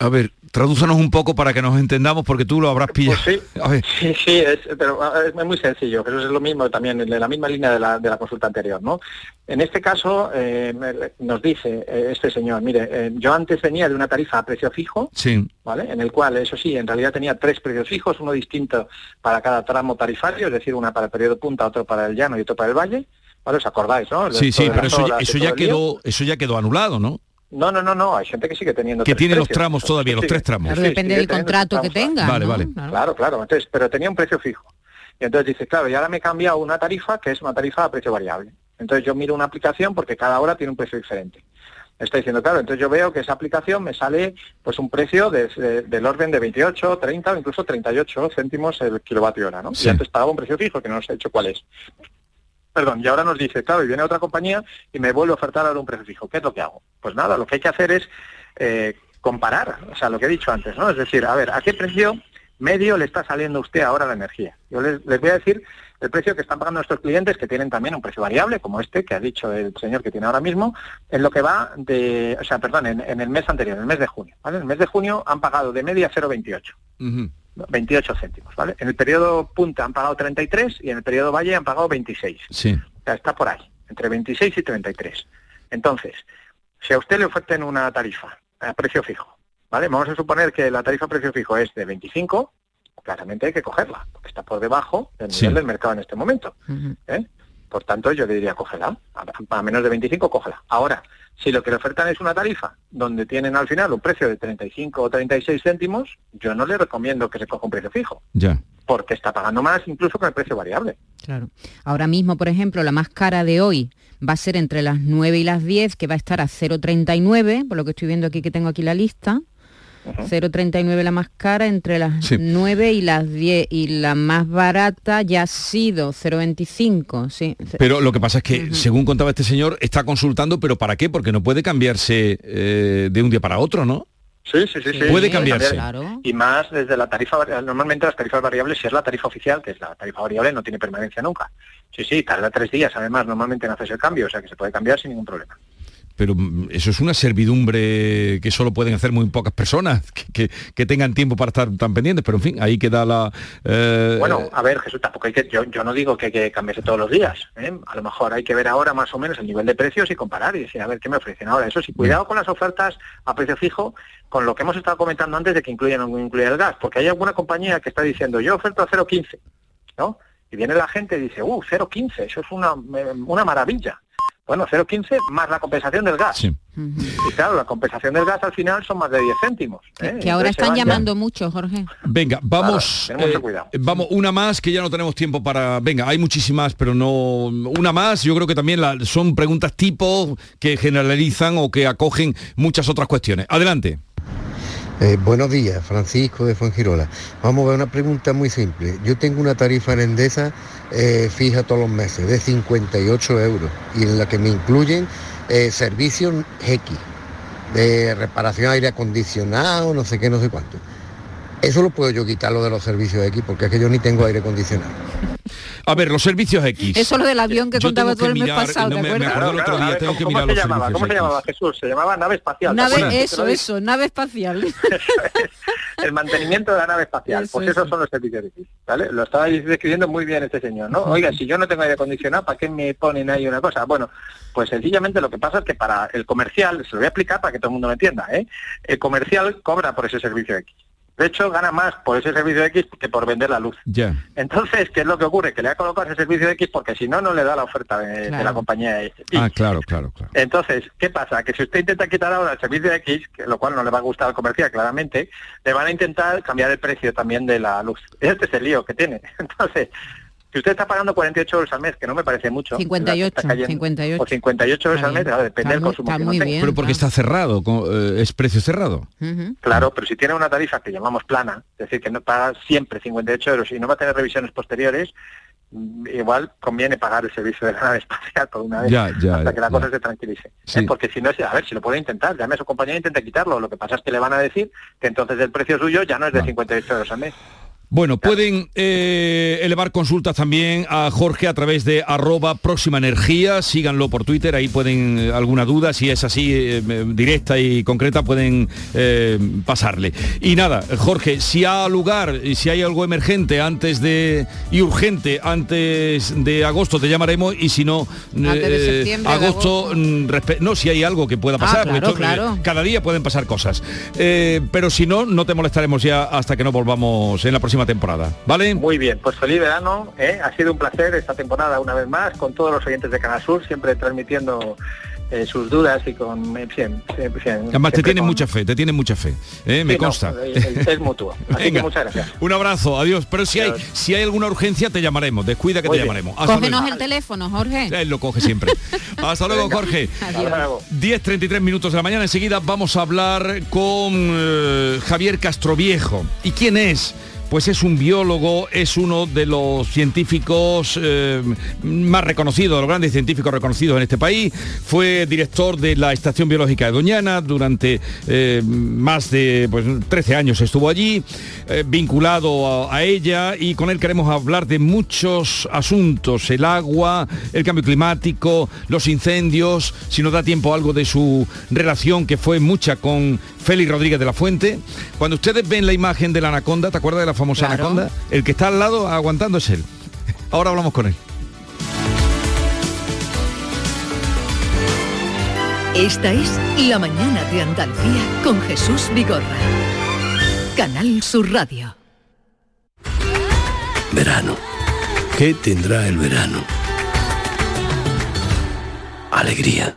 Speaker 3: A ver, tradúzanos un poco para que nos entendamos, porque tú lo habrás pillado.
Speaker 13: Pues sí,
Speaker 3: A ver,
Speaker 13: sí, sí, es, pero es muy sencillo, pero es lo mismo también, en la misma línea de la, de la consulta anterior, ¿no? En este caso, eh, nos dice eh, este señor, mire, eh, yo antes venía de una tarifa a precio fijo,
Speaker 3: sí.
Speaker 13: ¿vale? En el cual, eso sí, en realidad tenía tres precios fijos, uno distinto para cada tramo tarifario, es decir, una para el periodo punta, otro para el llano y otro para el valle, ¿vale? ¿Os acordáis, no?
Speaker 3: Sí, sí, pero eso, ya-
Speaker 13: horas
Speaker 3: eso quedó, eso ya quedó anulado, ¿no?
Speaker 13: No, no, no, no, hay gente que sigue teniendo
Speaker 3: Que
Speaker 13: tres
Speaker 3: tiene los tramos todavía, los tres tramos.
Speaker 15: Claro,
Speaker 13: sí,
Speaker 15: depende del contrato que tenga.
Speaker 3: Vale,
Speaker 15: ¿no?
Speaker 3: vale.
Speaker 15: Claro.
Speaker 13: Claro, claro. Entonces, pero tenía un precio fijo. Y entonces dice, claro, y ahora me he cambiado una tarifa que es una tarifa a precio variable. Entonces yo miro una aplicación porque cada hora tiene un precio diferente. Está diciendo, claro, entonces yo veo que esa aplicación me sale pues un precio de- de- del orden de 28, 30 o incluso 38 céntimos el kilovatio hora, ¿no?
Speaker 3: Sí.
Speaker 13: Y antes pagaba un precio fijo que no os he dicho cuál es. Perdón, y ahora nos dice, claro, y viene otra compañía y me vuelve a ofertar ahora un precio fijo. ¿Qué es lo que hago? Pues nada, lo que hay que hacer es eh, comparar, o sea, lo que he dicho antes, ¿no? Es decir, a ver, ¿a qué precio medio le está saliendo a usted ahora la energía? Yo les, les voy a decir el precio que están pagando nuestros clientes, que tienen también un precio variable, como este que ha dicho el señor que tiene ahora mismo, en lo que va de, o sea, perdón, en, en el mes anterior, en el mes de junio, ¿vale? En el mes de junio han pagado de media 0,28.
Speaker 3: Ujú.
Speaker 13: 28 céntimos, ¿vale? En el periodo punta han pagado 33 y en el periodo valle han pagado 26.
Speaker 3: Sí.
Speaker 13: O sea, está por ahí, entre 26 y 33. Entonces, si a usted le oferten una tarifa a precio fijo, ¿vale? Vamos a suponer que la tarifa a precio fijo es de 25, claramente hay que cogerla, porque está por debajo del
Speaker 3: Sí.
Speaker 13: nivel del mercado en este momento. ¿eh? Por tanto, yo le diría, cógela. A, a menos de 25, cógela. Ahora, si lo que le ofertan es una tarifa donde tienen al final un precio de 35 o 36 céntimos, yo no le recomiendo que se coja un precio fijo,
Speaker 3: Ya.
Speaker 13: porque está pagando más incluso con el precio variable.
Speaker 15: Claro. Ahora mismo, por ejemplo, la más cara de hoy va a ser entre las 9 y las 10, que va a estar a 0,39, por lo que estoy viendo aquí que tengo aquí la lista. 0,39 la más cara, entre las
Speaker 3: Sí.
Speaker 15: 9 y las 10. Y la más barata ya ha sido 0,25, sí.
Speaker 3: Pero lo que pasa es que, según contaba este señor, está consultando, pero ¿para qué? Porque no puede cambiarse eh, de un día para otro, ¿no?
Speaker 13: Sí, sí, sí. sí.
Speaker 3: Puede cambiarse.
Speaker 15: Claro.
Speaker 13: Y más desde la tarifa variable. Normalmente las tarifas variables, si es la tarifa oficial, que es la tarifa variable, no tiene permanencia nunca. Sí, sí, tarda tres días, además, normalmente en hacerse el cambio, o sea que se puede cambiar sin ningún problema.
Speaker 3: Pero mm, eso es una servidumbre que solo pueden hacer muy pocas personas, que, que- que tengan tiempo para estar tan pendientes, pero en fin, ahí queda la... eh,
Speaker 13: Bueno, a ver, Jesús, tampoco hay que, yo, yo no digo que hay que cambiarse todos los días. ¿eh? A lo mejor hay que ver ahora más o menos el nivel de precios y comparar y decir, a ver, ¿qué me ofrecen ahora? Eso sí, cuidado con las ofertas a precio fijo, con lo que hemos estado comentando antes de que incluyan o no incluyan el gas, porque hay alguna compañía que está diciendo, yo oferto a 0,15, ¿no? Y viene la gente y dice, uh, 0,15, eso es una, una maravilla. Bueno, 0,15 más la compensación del gas. Y claro, la compensación del gas al final son más de 10 céntimos. ¿eh?
Speaker 15: Que ahora
Speaker 13: Entonces se
Speaker 15: están
Speaker 13: ya-
Speaker 15: llamando mucho, Jorge.
Speaker 3: Venga, vamos.
Speaker 13: Claro, mucho
Speaker 3: eh,
Speaker 13: cuidado.
Speaker 3: vamos, una más que ya no tenemos tiempo para. Venga, hay muchísimas, pero no. Una más, yo creo que también la- son preguntas tipo que generalizan o que acogen muchas otras cuestiones. Adelante.
Speaker 20: Eh, buenos días, Francisco de Fuengirola. Vamos a ver una pregunta muy simple. Yo tengo una tarifa en Endesa eh, fija todos los meses de 58 euros y en la que me incluyen eh, servicios X, de reparación aire acondicionado, no sé qué, no sé cuánto. Eso lo puedo yo quitarlo de los servicios X porque es que yo ni tengo aire acondicionado.
Speaker 3: A ver, los servicios X.
Speaker 15: Eso lo del avión que
Speaker 3: Yo
Speaker 15: contaba tú el mes pasado,
Speaker 3: no
Speaker 15: ¿te
Speaker 3: me- me
Speaker 15: acuerdas?
Speaker 3: acuerdo el otro día,
Speaker 13: a ver,
Speaker 3: tengo que
Speaker 13: ¿cómo
Speaker 3: mirar
Speaker 13: se
Speaker 3: los
Speaker 13: llamaba? ¿Cómo se llamaba Jesús? Se llamaba nave espacial. ¿te
Speaker 15: Nave, eso,
Speaker 13: lo
Speaker 15: eso, nave espacial.
Speaker 13: el mantenimiento de la nave espacial.
Speaker 15: Eso,
Speaker 13: pues esos
Speaker 15: eso.
Speaker 13: son los servicios X, ¿vale? Lo estaba describiendo muy bien este señor, ¿no? Oiga, si yo no tengo aire acondicionado, ¿para qué me ponen ahí una cosa? Bueno, pues sencillamente lo que pasa es que para el comercial, se lo voy a explicar para que todo el mundo me entienda, ¿eh? El comercial cobra por ese servicio X. De hecho, gana más por ese servicio X que por vender la luz.
Speaker 3: Ya.
Speaker 13: Entonces, ¿qué es lo que ocurre? Que le ha colocado ese servicio X porque si no, no le da la oferta de, de la compañía X.
Speaker 3: Ah, claro, claro, claro.
Speaker 13: Entonces, ¿qué pasa? Que si usted intenta quitar ahora el servicio X, que lo cual no le va a gustar al comercial, claramente, le van a intentar cambiar el precio también de la luz. Este es el lío que tiene. Entonces, si usted está pagando 48 euros al mes, que no me parece mucho,
Speaker 15: 58,
Speaker 13: está cayendo,
Speaker 15: 58.
Speaker 13: o 58 euros
Speaker 15: Está
Speaker 13: al mes,
Speaker 15: bien.
Speaker 13: claro, depende
Speaker 15: Está
Speaker 13: del consumo
Speaker 15: está
Speaker 13: que
Speaker 15: muy
Speaker 13: tenga.
Speaker 15: bien.
Speaker 3: Pero porque está cerrado, con- eh, es precio cerrado.
Speaker 13: Claro, pero si tiene una tarifa que llamamos plana, es decir, que no paga siempre 58 euros y no va a tener revisiones posteriores, mm, igual conviene pagar el servicio de la nave espacial por una vez
Speaker 3: Ya, ya,
Speaker 13: hasta que la
Speaker 3: ya.
Speaker 13: cosa se tranquilice.
Speaker 3: Sí.
Speaker 13: ¿eh? Porque si no, es- a ver, si lo puede intentar, llame a su compañía e intente quitarlo. Lo que pasa es que le van a decir que entonces el precio suyo ya no es de 58 euros al mes.
Speaker 3: Bueno, pueden eh, elevar consultas también a Jorge a través de arroba próxima energía, síganlo por Twitter, ahí pueden eh, alguna duda, si es así eh, directa y concreta, pueden eh, pasarle. Y nada, Jorge, si ha lugar y si hay algo emergente antes de y urgente antes de agosto te llamaremos y si no
Speaker 15: Antes de septiembre, de
Speaker 3: agosto, mm, no si hay algo que pueda
Speaker 15: Ah,
Speaker 3: pasar, porque
Speaker 15: claro,
Speaker 3: esto,
Speaker 15: claro.
Speaker 3: cada día pueden pasar cosas. Pero si no, no te molestaremos ya hasta que no volvamos en la próxima temporada. ¿Vale?
Speaker 13: Muy bien, pues feliz verano. ¿eh? Ha sido un placer esta temporada una vez más con todos los oyentes de Canal Sur, siempre transmitiendo eh, sus dudas y con... eh, bien, siempre- bien,
Speaker 3: Además te
Speaker 13: siempre
Speaker 3: tienen
Speaker 13: con-
Speaker 3: mucha fe, te tienen mucha fe. ¿eh? Me
Speaker 13: Sí, no,
Speaker 3: consta.
Speaker 13: es, es mutuo. Así que
Speaker 3: Venga.
Speaker 13: muchas gracias.
Speaker 3: Un abrazo, adiós. Pero si hay, si hay alguna urgencia, te llamaremos. Descuida que
Speaker 13: Muy
Speaker 3: te
Speaker 13: bien.
Speaker 3: llamaremos. Hasta
Speaker 15: Cógenos
Speaker 3: luego.
Speaker 15: el teléfono, Jorge.
Speaker 3: Él lo coge siempre. Hasta luego, Jorge.
Speaker 15: Adiós.
Speaker 3: 10.33 minutos de la mañana. Enseguida vamos a hablar con eh, Javier Castroviejo. ¿Y quién es? Pues es un biólogo, es uno de los científicos eh, más reconocidos, de los grandes científicos reconocidos en este país. Fue director de la Estación Biológica de Doñana durante eh, más de pues, 13 años estuvo allí, eh, vinculado a, a ella y con él queremos hablar de muchos asuntos, el agua, el cambio climático, los incendios, si nos da tiempo algo de su relación que fue mucha con Félix Rodríguez de la Fuente. Cuando ustedes ven la imagen de la anaconda, ¿te acuerdas de la famosa
Speaker 15: Claro.
Speaker 3: anaconda? El que está al lado aguantando es él. Ahora hablamos con él.
Speaker 1: Esta es La Mañana de Andalucía con Jesús Vigorra. Canal Sur Radio.
Speaker 21: Verano. ¿Qué tendrá el verano? Alegría.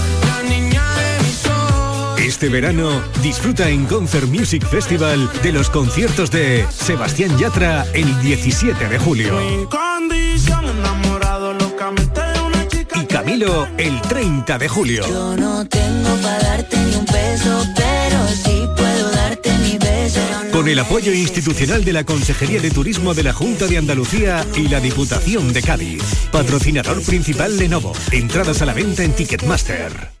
Speaker 22: Este verano disfruta en Concert Music Festival de los conciertos de Sebastián Yatra el 17 de julio y Camilo el 30 de julio.
Speaker 23: Yo no tengo para darte ni un peso, pero sí puedo darte mi beso.
Speaker 24: Con el apoyo institucional de la Consejería de Turismo de la Junta de Andalucía y la Diputación de Cádiz. Patrocinador principal Lenovo. Entradas a la venta en Ticketmaster.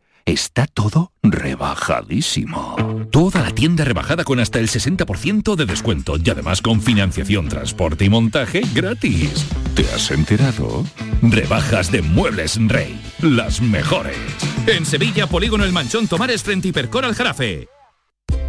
Speaker 25: Está todo rebajadísimo. Toda la tienda rebajada con hasta el 60% de descuento y además con financiación, transporte y montaje gratis. ¿Te has enterado? Rebajas de Muebles Rey. Las mejores.
Speaker 10: En Sevilla, Polígono El Manchón Tomares frente Hipercor al Jarafe.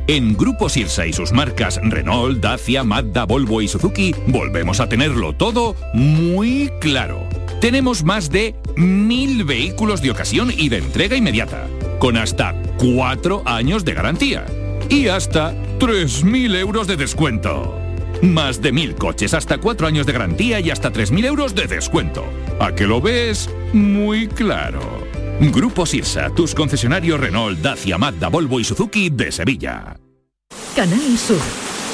Speaker 25: En Grupo Sirsa y sus marcas Renault, Dacia, Mazda, Volvo y Suzuki, volvemos a tenerlo todo muy claro. Tenemos más de mil vehículos de ocasión y de entrega inmediata, con hasta cuatro años de garantía y hasta 3.000 euros de descuento. Más de mil coches, hasta cuatro años de garantía y hasta 3.000 euros de descuento. ¿A que lo ves? Muy claro. Grupo Sirsa, tus concesionarios Renault, Dacia, Mazda, Volvo y Suzuki de Sevilla.
Speaker 1: Canal Sur,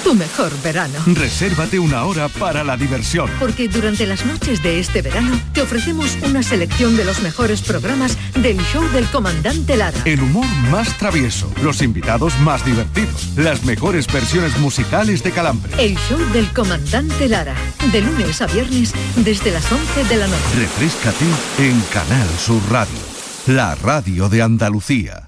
Speaker 1: tu mejor verano.
Speaker 25: Resérvate una hora para la diversión.
Speaker 1: Porque durante las noches de este verano te ofrecemos una selección de los mejores programas del show del comandante Lara.
Speaker 25: El humor más travieso, los invitados más divertidos, las mejores versiones musicales de Calambre.
Speaker 1: El show del comandante Lara, de lunes a viernes desde las 11 de la noche.
Speaker 25: Refrescate en Canal Sur Radio, la radio de Andalucía.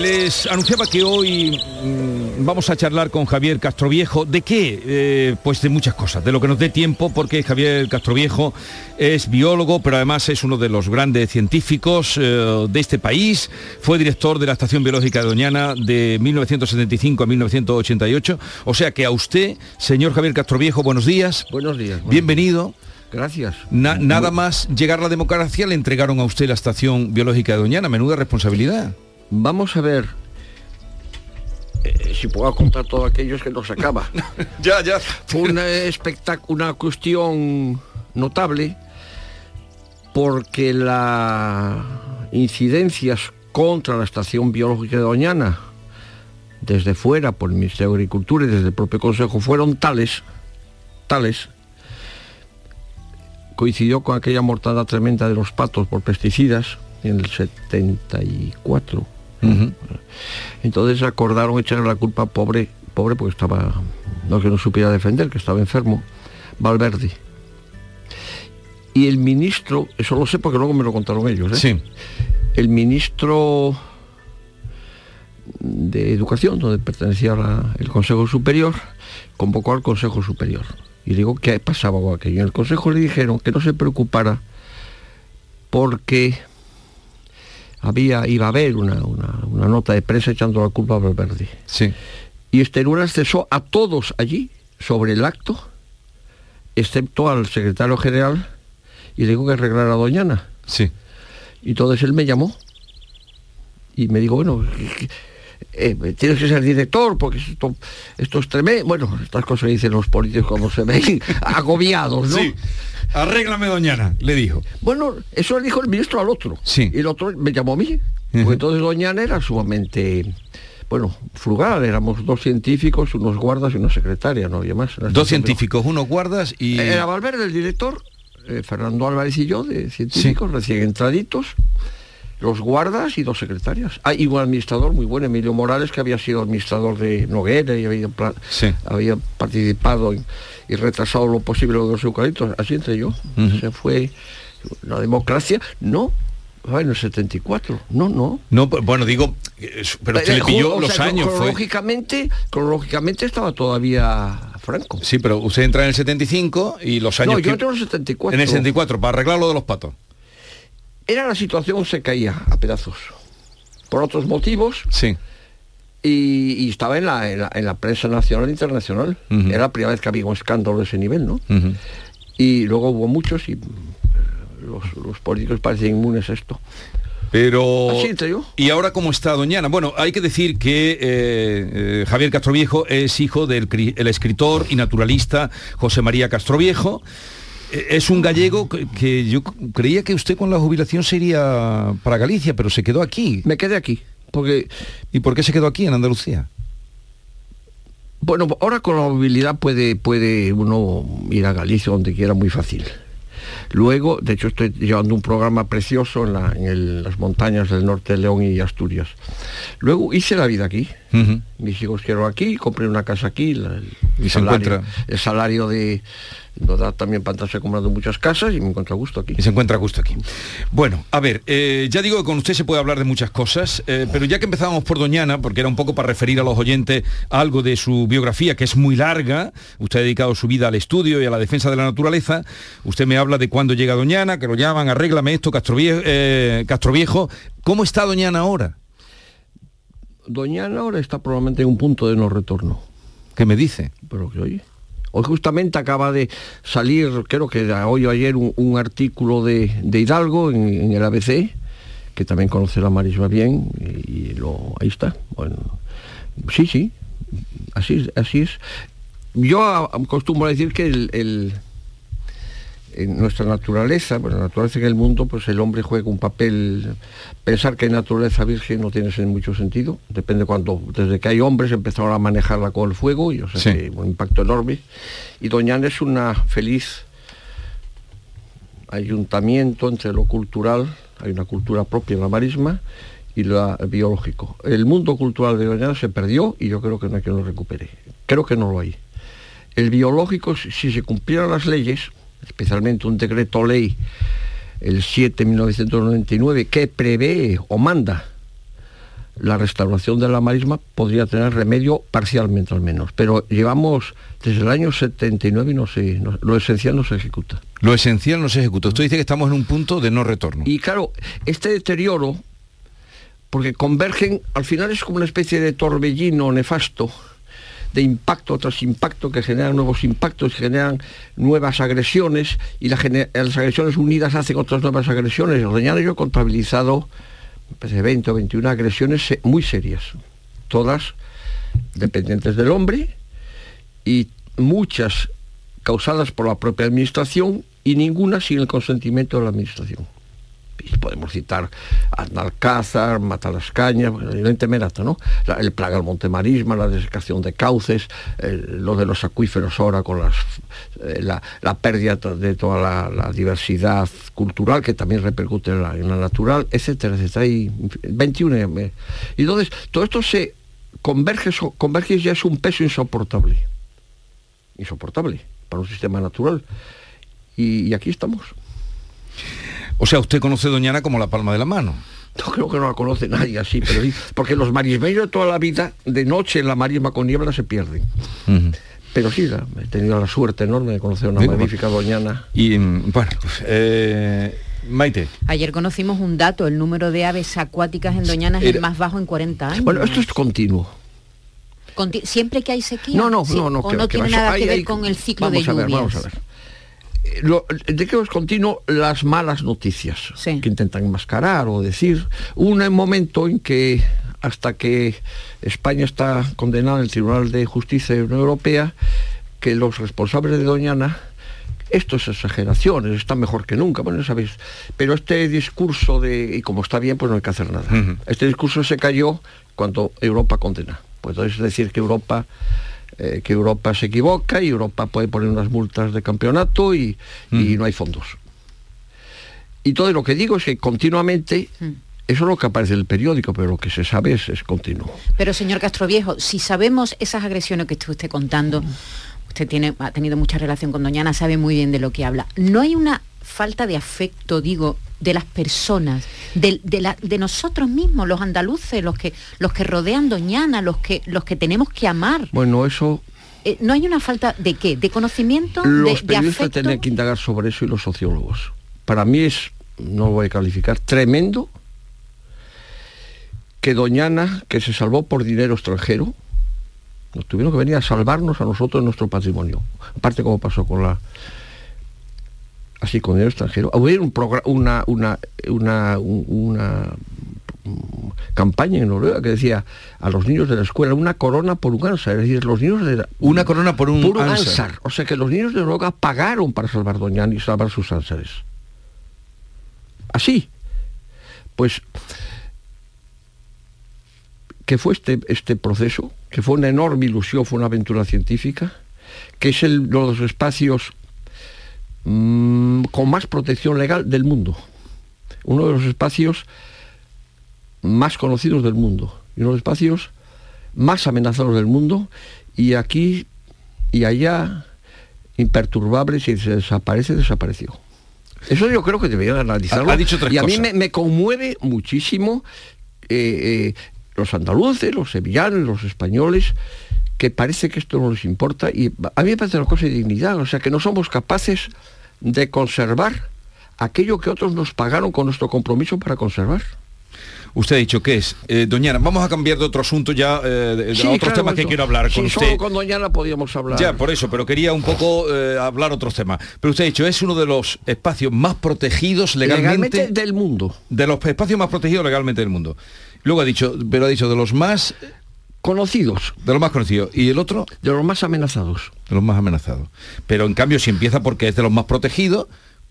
Speaker 3: Les anunciaba que hoy mm, vamos a charlar con Javier Castroviejo. ¿De qué? Eh, pues de muchas cosas, de lo que nos dé tiempo, porque Javier Castroviejo es biólogo, pero además es uno de los grandes científicos eh, de este país. Fue director de la Estación Biológica de Doñana de 1975 a 1988. O sea que a usted, señor Javier Castroviejo, buenos días.
Speaker 23: Buenos días. buenos
Speaker 3: Bienvenido.
Speaker 23: Gracias.
Speaker 3: Na- nada más llegar a la democracia le entregaron a usted la Estación Biológica de Doñana. Menuda responsabilidad.
Speaker 23: Vamos a ver eh, si puedo contar todo aquello es que no se acaba.
Speaker 3: ya, ya.
Speaker 23: Fue una, espectac- una cuestión notable porque las incidencias contra la estación biológica de Doñana desde fuera por el Ministerio de Agricultura y desde el propio Consejo fueron tales, tales, coincidió con aquella mortada tremenda de los patos por pesticidas en el 74. Entonces acordaron echarle la culpa pobre, pobre porque estaba, no que no supiera defender, que estaba enfermo, Valverde. Y el ministro, eso lo sé porque luego me lo contaron ellos, ¿eh?
Speaker 3: Sí.
Speaker 23: El ministro de Educación, donde pertenecía la- el Consejo Superior, convocó al Consejo Superior. Y digo, ¿qué pasaba con aquello? En el Consejo le dijeron que no se preocupara porque había, iba a haber una, una- una nota de prensa echando la culpa a Valverde.
Speaker 3: Sí.
Speaker 23: Y Esteruras cesó a todos allí sobre el acto, excepto al secretario general, y dijo que arreglara a Doñana.
Speaker 3: Sí.
Speaker 23: Y entonces él me llamó y me dijo, bueno, eh, tienes que ser director porque esto, esto es tremendo. Bueno, estas cosas dicen los políticos cuando se ven agobiados, ¿no?
Speaker 3: Sí. Arréglame, doñana, le dijo.
Speaker 23: Bueno, eso le dijo el ministro al otro.
Speaker 3: Sí.
Speaker 23: Y el otro me llamó a mí. Porque entonces Doñana era sumamente, bueno, frugal. Éramos dos científicos, unos guardas y una secretaria, no había más.
Speaker 3: Dos científicos, unos guardas y...
Speaker 23: Era Valverde, el director, eh, Fernando Álvarez y yo, de científicos, recién entraditos, los guardas y dos secretarias. Ah, y un administrador muy bueno, Emilio Morales, que había sido administrador de Noguera y había, participado en- y retrasado lo posible de los eucaliptos. Así entre yo. Se fue la democracia. No, fue en el 74. No, no.
Speaker 3: No, bueno, digo, eh, pero usted le
Speaker 23: Eh,
Speaker 3: pilló
Speaker 23: o
Speaker 3: los
Speaker 23: sea,
Speaker 3: años, fue...
Speaker 23: Cronológicamente, cronológicamente estaba todavía Franco.
Speaker 3: Sí, pero usted entra en el 75 y los años...
Speaker 23: No, yo
Speaker 3: que-
Speaker 23: entro en el 74.
Speaker 3: En el 74, para arreglar lo de los patos.
Speaker 23: Era la situación, se caía a pedazos. Por otros motivos.
Speaker 3: Sí.
Speaker 23: Y, y estaba en la, en la, en la prensa nacional e internacional. Era la primera vez que había un escándalo de ese nivel, ¿no? Y luego hubo muchos y eh, los, los políticos parecen inmunes a esto.
Speaker 3: Pero... ¿Y ahora cómo está Doñana? Bueno, hay que decir que eh, eh, Javier Castroviejo es hijo del el escritor y naturalista José María Castroviejo. Eh, Es un gallego que, yo creía que usted con la jubilación se iría para Galicia, pero se quedó aquí.
Speaker 23: Me quedé aquí, porque...
Speaker 3: ¿Y por qué se quedó aquí en Andalucía?
Speaker 23: Bueno, ahora con la movilidad puede, puede uno ir a Galicia donde quiera muy fácil. Luego, de hecho, estoy llevando un programa precioso en, la- en el- las montañas del norte de León y Asturias. Luego hice la vida aquí. Mis hijos quiero aquí, compré una casa aquí. la- el,
Speaker 3: Y se
Speaker 23: salario,
Speaker 3: encuentra-
Speaker 23: el salario de nos da también para estarse comprando muchas casas y me encuentro a gusto aquí.
Speaker 3: Y se encuentra a gusto aquí. Bueno, a ver, eh, ya digo que con usted se puede hablar de muchas cosas, eh, pero ya que empezábamos por Doñana, porque era un poco para referir a los oyentes algo de su biografía, que es muy larga, usted ha dedicado su vida al estudio y a la defensa de la naturaleza, usted me habla de cuándo llega Doñana, que lo llaman, arréglame esto, Castroviejo, eh, Castroviejo. ¿Cómo está Doñana ahora?
Speaker 23: Doñana ahora está probablemente en un punto de no retorno.
Speaker 3: ¿Qué me dice?
Speaker 23: Pero que oye. Hoy justamente acaba de salir, creo que hoy o ayer, un, un artículo de, de Hidalgo en, en el ABC, que también conoce la marisma bien, y, lo, ahí está. Bueno, sí, sí, así, es- así es. Yo acostumbro a decir que el, el- en nuestra naturaleza, bueno, la naturaleza en el mundo, pues el hombre juega un papel. Pensar que hay naturaleza virgen no tiene mucho sentido. Depende cuando, desde que hay hombres empezaron a manejarla con el fuego y o sea
Speaker 3: Sí.
Speaker 23: que un impacto enorme. Y Doñana es una feliz ayuntamiento entre lo cultural, hay una cultura propia en la marisma y lo biológico. El mundo cultural de Doñana se perdió y yo creo que no hay quien lo recupere. Creo que no lo hay. El biológico, si se cumplieran las leyes, especialmente un decreto ley, el 7 de 1999, que prevé o manda la restauración de la marisma, podría tener remedio parcialmente al menos. Pero llevamos desde el año 79 y no se, no- lo esencial no se ejecuta.
Speaker 3: Lo esencial no se ejecuta. Usted dice que estamos en un punto de no retorno.
Speaker 23: Y claro, este deterioro, porque convergen, al final es como una especie de torbellino nefasto, de impacto tras impacto que generan nuevos impactos, generan nuevas agresiones y las agresiones unidas hacen otras nuevas agresiones. Doñana yo he contabilizado me parece, 20 o 21 agresiones se- muy serias, todas dependientes del hombre y muchas causadas por la propia administración y ninguna sin el consentimiento de la administración. Y podemos citar Alcázar, Matalascaña, bueno, evidente Merata, ¿no? La- el plaga del Montemarisma, la desecación de cauces, lo de los acuíferos ahora con las, eh, la, pérdida de toda la, diversidad cultural que también repercute en la, natural, etcétera, etcétera. Hay 21. eh, Y entonces, todo esto se converge, converge y ya es un peso insoportable. Insoportable para un sistema natural. Y, y aquí estamos.
Speaker 3: O sea, usted conoce Doñana como la palma de la mano.
Speaker 23: No creo que no la conoce nadie así, pero sí, porque los marismeños de toda la vida, de noche en la marisma con niebla se pierden. Pero sí, he tenido la suerte enorme de conocer a una
Speaker 3: Digo,
Speaker 23: magnífica doñana.
Speaker 3: Y mm, bueno, pues, eh, Maite.
Speaker 15: Ayer conocimos un dato, el número de aves acuáticas en Doñana es el más bajo en 40 años.
Speaker 23: Bueno, esto es continuo.
Speaker 15: Conti- Siempre que hay sequía.
Speaker 23: No, no,
Speaker 15: Sí,
Speaker 23: no, no.
Speaker 15: O
Speaker 23: que-
Speaker 15: no
Speaker 23: que
Speaker 15: tiene nada
Speaker 23: hay-
Speaker 15: que ver
Speaker 23: hay-
Speaker 15: con el ciclo
Speaker 23: vamos
Speaker 15: de
Speaker 23: a ver,
Speaker 15: lluvias.
Speaker 23: vamos a ver. Lo, de que es continuo las malas noticias que intentan enmascarar o decir. Un momento en que hasta que España está condenada en el Tribunal de Justicia de la Unión Europea que los responsables de Doñana esto es exageraciones, está mejor que nunca, bueno, sabéis. Pero este discurso de, y como está bien, pues no hay que hacer nada. Este discurso se cayó cuando Europa condena. Pues es decir que Europa eh, que Europa se equivoca y Europa puede poner unas multas de campeonato y, y no hay fondos. Y todo lo que digo es que continuamente eso es lo que aparece en el periódico, pero lo que se sabe es, es continuo.
Speaker 15: Pero señor Castroviejo, si sabemos esas agresiones que usted contando, usted tiene, ha tenido mucha relación con Doñana, sabe muy bien de lo que habla. ¿No hay una falta de afecto, digo, de las personas, de, de, la- de nosotros mismos, los andaluces, los que, los que rodean Doñana, los que, los que tenemos que amar?
Speaker 23: Bueno, eso
Speaker 15: Eh, ¿No hay una falta de qué? ¿De conocimiento? ¿De,
Speaker 23: los
Speaker 15: de
Speaker 23: periodistas tienen que indagar sobre eso y los sociólogos. Para mí es, no lo voy a calificar, tremendo que Doñana, que se salvó por dinero extranjero, nos tuvieron que venir a salvarnos a nosotros nuestro patrimonio. Aparte como pasó con la así con dinero extranjero. Hubo un una, una, una, un- una campaña en Noruega que decía a los niños de la escuela una corona por un ansar, es decir, los niños de la,
Speaker 3: Una corona por un
Speaker 23: por un
Speaker 3: Ansar.
Speaker 23: ansar. O sea que los niños de Noruega pagaron para salvar Doñana y salvar sus ánsares. Así. Pues que fue este, este proceso, que fue una enorme ilusión, fue una aventura científica, que es el, uno de los espacios mm, con más protección legal del mundo. Uno de los espacios más conocidos del mundo. Y uno de los espacios más amenazados del mundo. Y aquí y allá, imperturbable, si se desaparece, desapareció. Eso yo creo que debería analizarlo.
Speaker 3: Ha- ha dicho tres
Speaker 23: y a mí me conmueve muchísimo eh, eh, los andaluces, los sevillanos, los españoles, que parece que esto no les importa. Y a mí me parece una cosa de dignidad, o sea, que no somos capaces de conservar aquello que otros nos pagaron con nuestro compromiso para conservar.
Speaker 3: Usted ha dicho que es, eh, Doñana, vamos a cambiar de otro asunto ya, eh, de,
Speaker 23: Sí,
Speaker 3: otros
Speaker 23: claro,
Speaker 3: temas que quiero hablar con
Speaker 23: Sí,
Speaker 3: usted.
Speaker 23: solo con Doñana podíamos hablar.
Speaker 3: Ya, por eso, pero quería un poco eh, hablar otros temas. Pero usted ha dicho, es uno de los espacios más protegidos legalmente,
Speaker 23: Legalmente del mundo.
Speaker 3: De los espacios más protegidos legalmente del mundo. Luego ha dicho, pero ha dicho de los más
Speaker 23: conocidos.
Speaker 3: De los más conocidos. ¿Y el otro?
Speaker 23: De los más amenazados.
Speaker 3: De los más amenazados. Pero en cambio, si empieza porque es de los más protegidos,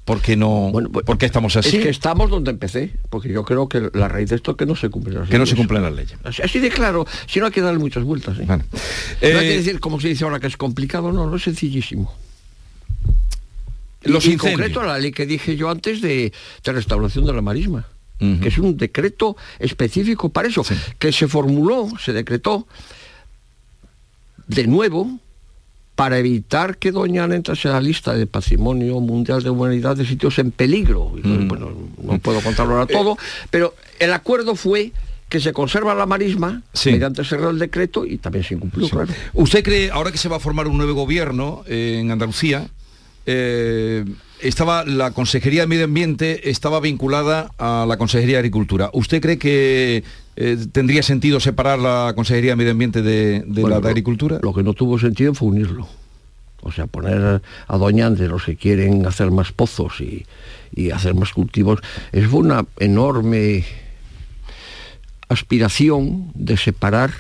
Speaker 3: ¿por qué no? ¿Por qué estamos así?
Speaker 23: Es que estamos donde empecé, porque yo creo que la raíz de esto es que no se cumplen las
Speaker 3: Que no se cumplen las leyes.
Speaker 23: Así, de claro, si no hay que darle muchas vueltas. ¿eh? No hay
Speaker 3: Eh,
Speaker 23: que decir, como se dice ahora, que es complicado, no, no es sencillísimo.
Speaker 3: Los
Speaker 23: y en concreto la ley que dije yo antes de, de restauración de la marisma, que es un decreto específico para eso, que se formuló, se decretó de nuevo para evitar que Doñana entrase a la lista de Patrimonio Mundial de Humanidad de sitios en peligro. Bueno, no puedo contarlo ahora todo, pero el acuerdo fue que se conserva la marisma mediante ese Real Decreto y también se incumplió, claro.
Speaker 3: ¿Usted cree, ahora que se va a formar un nuevo gobierno eh, en Andalucía, eh, estaba la Consejería de Medio Ambiente estaba vinculada a la Consejería de Agricultura. ¿Usted cree que eh, tendría sentido separar la Consejería de Medio Ambiente de, de
Speaker 23: Bueno,
Speaker 3: la de Agricultura?
Speaker 23: Lo que no tuvo sentido fue unirlo. O sea, poner a Doña de los que quieren hacer más pozos y, y hacer más cultivos. Es una enorme aspiración de separar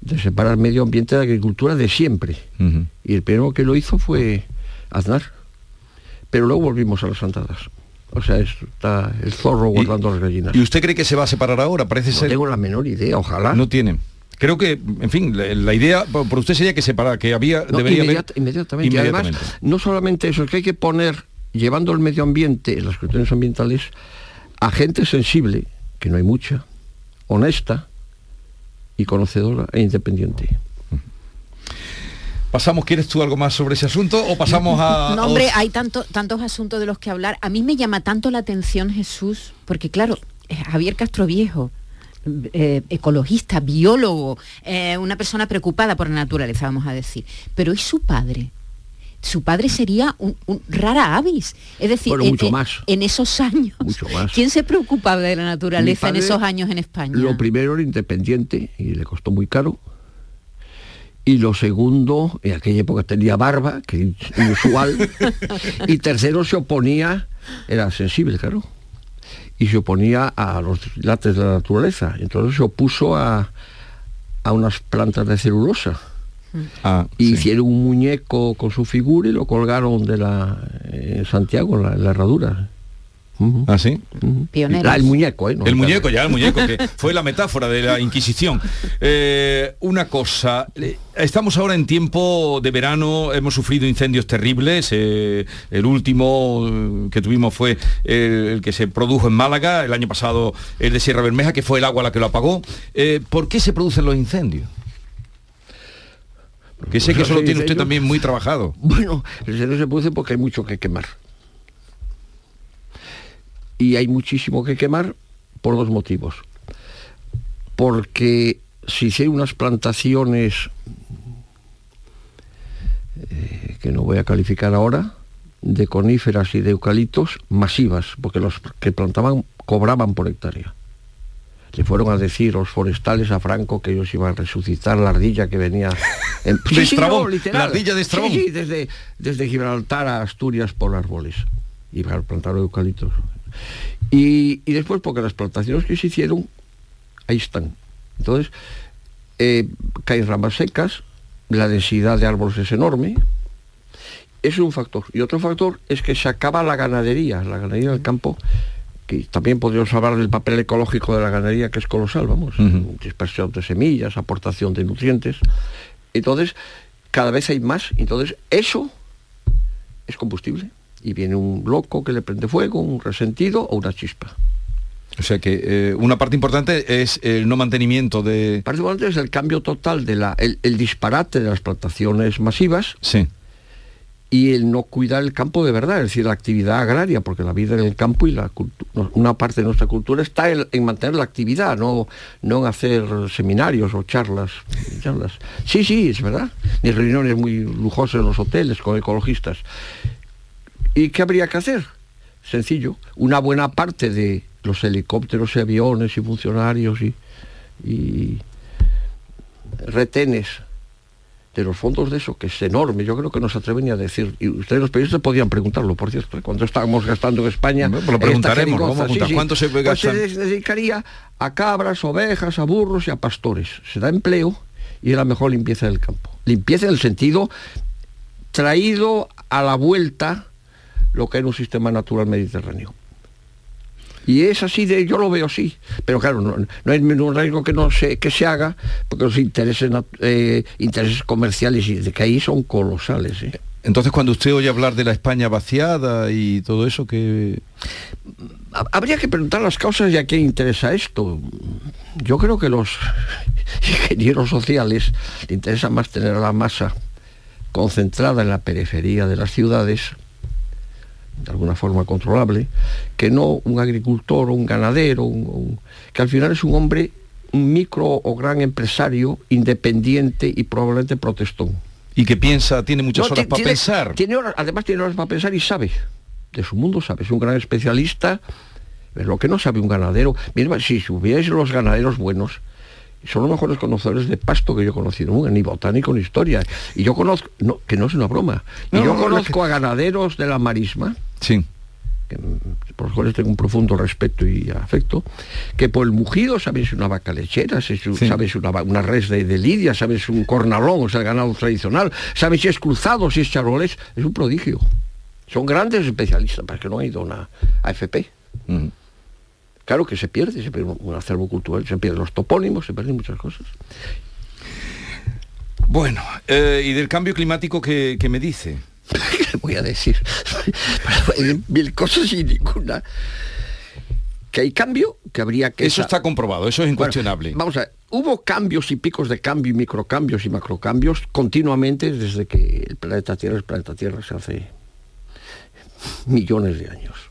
Speaker 23: de separar medio ambiente de agricultura de siempre. Y el primero que lo hizo fue Aznar. Pero luego volvimos a las andadas. O sea, está el zorro guardando las gallinas.
Speaker 3: ¿Y usted cree que se va a separar ahora? Parece
Speaker 23: No
Speaker 3: ser...
Speaker 23: tengo la menor idea, ojalá.
Speaker 3: No tiene. Creo que, en fin, la, la idea por usted sería que separar, que había,
Speaker 23: No,
Speaker 3: debería haber-
Speaker 23: inmediata- inmediatamente. Y además, no solamente eso, es que hay que poner, llevando el medio ambiente, en las cuestiones ambientales, a gente sensible, que no hay mucha, honesta y conocedora e independiente.
Speaker 3: Pasamos, ¿quieres tú algo más sobre ese asunto o pasamos a...
Speaker 15: No, hombre, hay tanto, tantos asuntos de los que hablar. A mí me llama tanto la atención Jesús, porque claro, eh, Javier Castro Viejo, eh, ecologista, biólogo, eh, una persona preocupada por la naturaleza, vamos a decir. Pero ¿y su padre? Su padre sería un, un rara avis. Es decir,
Speaker 23: Bueno,
Speaker 15: en-
Speaker 23: mucho
Speaker 15: en-
Speaker 23: más.
Speaker 15: en esos años.
Speaker 23: Mucho más.
Speaker 15: ¿Quién se preocupaba de la naturaleza en esos años en España?
Speaker 23: Lo primero era independiente y le costó muy caro. Y lo segundo, en aquella época tenía barba, que es inusual. y tercero se oponía, era sensible, claro. y se oponía a los lates de la naturaleza. Entonces se opuso a, a unas plantas de celulosa.
Speaker 3: Ah,
Speaker 23: y hicieron un muñeco con su figura y lo colgaron de la en Santiago, en la, en la herradura.
Speaker 3: ¿Ah, sí?
Speaker 23: Ah, el muñeco, ¿eh? No,
Speaker 3: el
Speaker 23: claro.
Speaker 3: muñeco, ya, el muñeco, que fue la metáfora de la Inquisición. Eh, una cosa, estamos ahora en tiempo de verano, hemos sufrido incendios terribles, eh, el último que tuvimos fue el, el que se produjo en Málaga, el año pasado el de Sierra Bermeja, que fue el agua la que lo apagó. Eh, ¿Por qué se producen los incendios? Porque sé que eso lo tiene usted también muy trabajado.
Speaker 23: Bueno, el incendio se produce porque hay mucho que quemar. Y hay muchísimo que quemar por dos motivos. Porque si hay unas plantaciones eh, que no voy a calificar ahora, de coníferas y de eucaliptos masivas, porque los que plantaban cobraban por hectárea. Le fueron a decir los forestales a Franco que ellos iban a resucitar la ardilla que venía en...
Speaker 3: De Estrabón, la ardilla de Estrabón.
Speaker 23: Sí, desde, desde Gibraltar a Asturias por árboles. Y para plantar eucaliptos. Y, y después porque las plantaciones que se hicieron, ahí están. Entonces, eh, caen ramas secas, la densidad de árboles es enorme, es un factor. Y otro factor es que se acaba la ganadería, la ganadería del campo, que también podríamos hablar del papel ecológico de la ganadería, que es colosal, vamos, dispersión de semillas, aportación de nutrientes. Entonces, cada vez hay más, entonces eso es combustible. Y viene un loco que le prende fuego, un resentido o una chispa.
Speaker 3: O sea que eh, una parte importante es el no mantenimiento de...
Speaker 23: Parte importante es el cambio total de la, el, el disparate de las plantaciones masivas.
Speaker 3: Sí.
Speaker 23: y el no cuidar el campo de verdad, es decir, la actividad agraria, porque la vida en el campo y la cultu- no, una parte de nuestra cultura está en, en mantener la actividad, no, no en hacer seminarios o charlas, charlas. Sí, sí, es verdad. Ni reuniones muy lujosas en los hoteles con ecologistas. ¿Y qué habría que hacer? Sencillo, una buena parte de los helicópteros y aviones y funcionarios y, y retenes de los fondos de eso, que es enorme, yo creo que no se atreven ni a decir, y ustedes los periodistas podían preguntarlo, por cierto, ¿eh? cuando estábamos gastando en España,
Speaker 3: pues lo preguntaremos, vamos a preguntar, ¿cuánto se
Speaker 23: pues
Speaker 3: gastan?
Speaker 23: se dedicaría a cabras, ovejas, a burros y a pastores. Se da empleo y es la mejor limpieza del campo. Limpieza en el sentido traído a la vuelta lo que era un sistema natural mediterráneo. Y es así de, yo lo veo así. Pero claro, no, no hay ningún riesgo que no se, que se haga, porque los intereses, eh, intereses comerciales y de que ahí son colosales. ¿eh?
Speaker 3: Entonces cuando usted oye hablar de la España vaciada y todo eso que...
Speaker 23: Ha- Habría que preguntar las causas y a quién interesa esto. Yo creo que los ingenieros sociales le interesa más tener a la masa concentrada en la periferia de las ciudades, de alguna forma controlable, que no un agricultor o un ganadero, un- un- que al final es un hombre, un micro o gran empresario independiente y probablemente protestón.
Speaker 3: Y que piensa, tiene muchas
Speaker 23: No,
Speaker 3: horas para pensar.
Speaker 23: tiene horas- además tiene horas para pensar y sabe. De su mundo sabe. Es un gran especialista. Es lo que no sabe un ganadero. Mira, si hubierais los ganaderos buenos, son los mejores conocedores de pasto que yo he conocido, nunca, ni botánico ni historia. Y yo conozco, no, que no es una broma. Y yo
Speaker 3: no, no,
Speaker 23: conozco a ganaderos de la marisma,
Speaker 3: Sí.
Speaker 23: que, mm, por los cuales tengo un profundo respeto y afecto, que por el mugido sabes una vaca lechera, sabes una, res de, de lidia, sabes un cornalón, o sea, el ganado tradicional, sabes si es cruzado, si es charolés, es un prodigio. Son grandes especialistas, para que no ha ido una AFP. Claro que se pierde, se pierde un acervo cultural, se pierden los topónimos, se pierden muchas cosas.
Speaker 3: Bueno, eh, y del cambio climático que, que me dice.
Speaker 23: ¿Qué le voy a decir? Mil cosas y ninguna. Que hay cambio, que habría que...
Speaker 3: Eso está comprobado, eso es incuestionable.
Speaker 23: Bueno, vamos a ver, hubo cambios y picos de cambio y microcambios y macrocambios continuamente desde que el planeta Tierra es planeta Tierra se hace millones de años.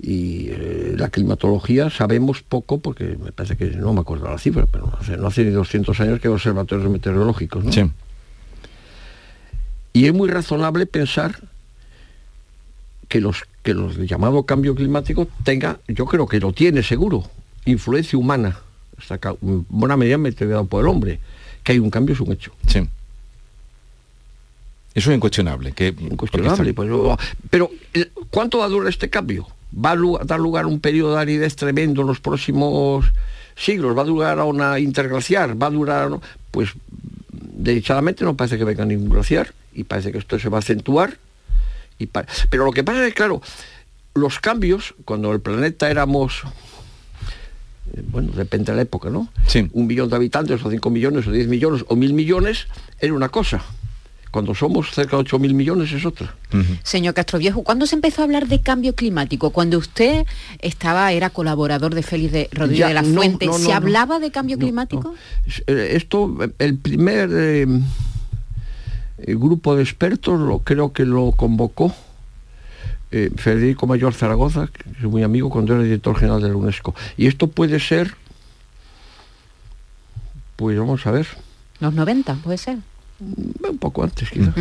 Speaker 23: Y eh, la climatología sabemos poco porque me parece que no me acuerdo la cifra, pero no, hace ni 200 años que hay observatorios meteorológicos. ¿no?
Speaker 3: Sí.
Speaker 23: Y es muy razonable pensar que los que los del llamado cambio climático tenga, yo creo que lo tiene seguro, influencia humana, hasta ca- en buena medida mediado por el hombre, que hay un cambio es un hecho.
Speaker 3: Sí. Eso es incuestionable. Que,
Speaker 23: Incuestionable, pues, oh, pero eh, ¿cuánto va a durar este cambio? va a dar lugar a un periodo de aridez tremendo en los próximos siglos, va a durar a una interglaciar, va a durar, pues derechadamente no parece que venga ningún glaciar y parece que esto se va a acentuar. Y Pero lo que pasa es que, claro, los cambios, cuando el planeta éramos eh, bueno, depende de la época, ¿no?
Speaker 3: Sí.
Speaker 23: Un millón de habitantes, o cinco millones, o diez millones, o mil millones, era una cosa. Cuando somos cerca de 8 mil millones es otra.
Speaker 15: Señor Castro Viejo, ¿cuándo se empezó a hablar de cambio climático? Cuando usted estaba, era colaborador de Félix de Rodríguez de la Fuente, ¿se hablaba de cambio climático?
Speaker 23: Eh, esto, el primer eh, grupo de expertos lo, creo que lo convocó eh, Federico Mayor Zaragoza, que es muy amigo cuando era director general de la UNESCO. Y esto puede ser, pues vamos a ver.
Speaker 15: Los 90, puede ser
Speaker 23: un poco antes quizá.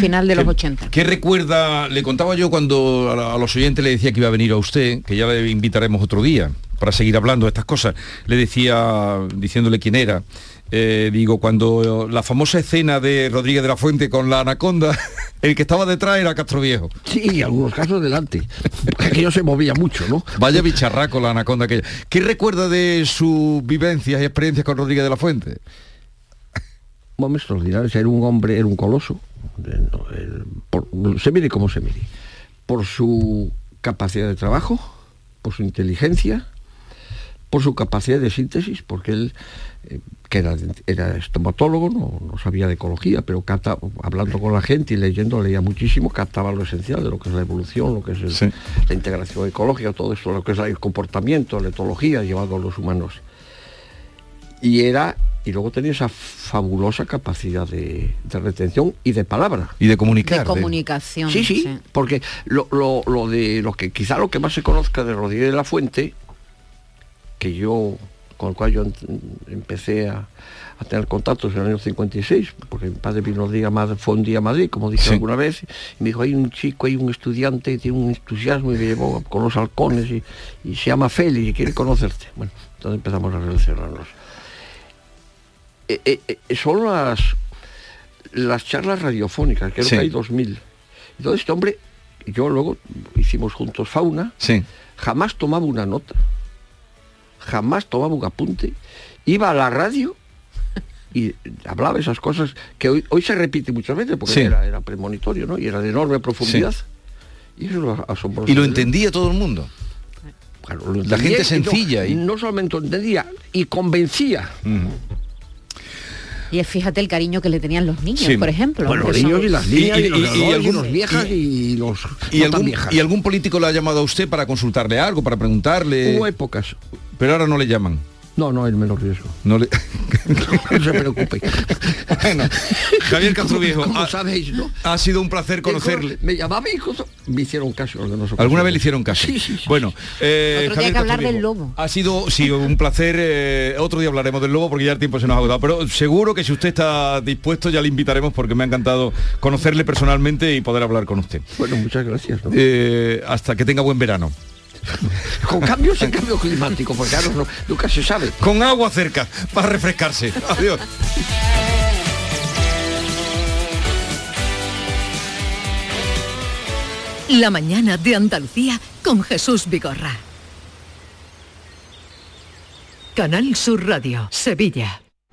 Speaker 15: Final de los 80.
Speaker 3: ¿Qué recuerda? Le contaba yo cuando a, los oyentes le decía que iba a venir a usted, que ya le invitaremos otro día para seguir hablando de estas cosas. Le decía, diciéndole quién era, eh, digo, cuando la famosa escena de Rodríguez de la Fuente con la anaconda, el que estaba detrás era Castro Viejo.
Speaker 23: Sí, algunos casos delante. Aquello se movía mucho, ¿no?
Speaker 3: Vaya bicharraco la anaconda que ¿Qué recuerda de sus vivencias y experiencias con Rodríguez de la Fuente?
Speaker 23: Momento extraordinario, era un hombre, era un coloso, se mire como se mire, por su capacidad de trabajo, por su inteligencia, por su capacidad de síntesis, porque él, eh, que era, era, estomatólogo, no, sabía de ecología, pero hablando con la gente y leyendo, leía muchísimo, captaba lo esencial de lo que es la evolución, lo que es la integración ecológica, todo eso, lo que es el comportamiento, la etología llevado a los humanos. Y era y luego tenía esa fabulosa capacidad de, retención y de palabra.
Speaker 3: Y de comunicar.
Speaker 15: De comunicación.
Speaker 23: Sí, sí, porque lo, de lo que quizá lo que más se conozca de Rodríguez de la Fuente, que yo, con el cual yo empecé a, tener contactos en el año 56, porque mi padre vino día, fue un día a Madrid, como dije alguna vez, y me dijo, hay un chico, hay un estudiante, tiene un entusiasmo y me llevó con los halcones y, y se llama Félix y quiere conocerte. Bueno, entonces empezamos a relacionarnos eh, eh, eh, son las, las charlas radiofónicas, creo que hay 2000. Entonces este hombre, yo luego hicimos juntos fauna, jamás tomaba una nota, jamás tomaba un apunte, iba a la radio y hablaba esas cosas que hoy, hoy se repite muchas veces porque era, premonitorio, ¿no? Y era de enorme profundidad. Y eso lo
Speaker 3: asombroso. Y lo entendía todo el mundo. la gente sencilla.
Speaker 23: Y no, solamente entendía, y convencía.
Speaker 15: Y fíjate el cariño que le tenían los niños, por ejemplo.
Speaker 23: Bueno, los niños y las niñas, y, algunos viejas y, los
Speaker 3: y algún, ¿Y algún político le ha llamado a usted para consultarle algo, para preguntarle?
Speaker 23: Hubo épocas.
Speaker 3: Pero ahora no le llaman.
Speaker 23: No, no hay el menor riesgo.
Speaker 3: No, le...
Speaker 23: no se preocupe.
Speaker 3: bueno, Javier Castro Viejo,
Speaker 23: ha, sabéis, ¿no?
Speaker 3: ha sido un placer conocerle.
Speaker 23: Me llamaba y me hicieron caso.
Speaker 3: ¿Alguna vez le hicieron caso?
Speaker 23: Sí, sí,
Speaker 3: Bueno,
Speaker 15: eh, Otro día que hablar del lobo.
Speaker 3: Ha sido, sí, un placer. Eh, otro día hablaremos del lobo porque ya el tiempo se nos ha agotado. Pero seguro que si usted está dispuesto ya le invitaremos porque me ha encantado conocerle personalmente y poder hablar con usted.
Speaker 23: Bueno, muchas gracias.
Speaker 3: Eh, hasta que tenga buen verano.
Speaker 23: con cambios en cambio climático, porque claro, nunca se sabe.
Speaker 3: Con agua cerca, para refrescarse. Adiós.
Speaker 1: La mañana de Andalucía con Jesús Vigorra. Canal Sur Radio, Sevilla.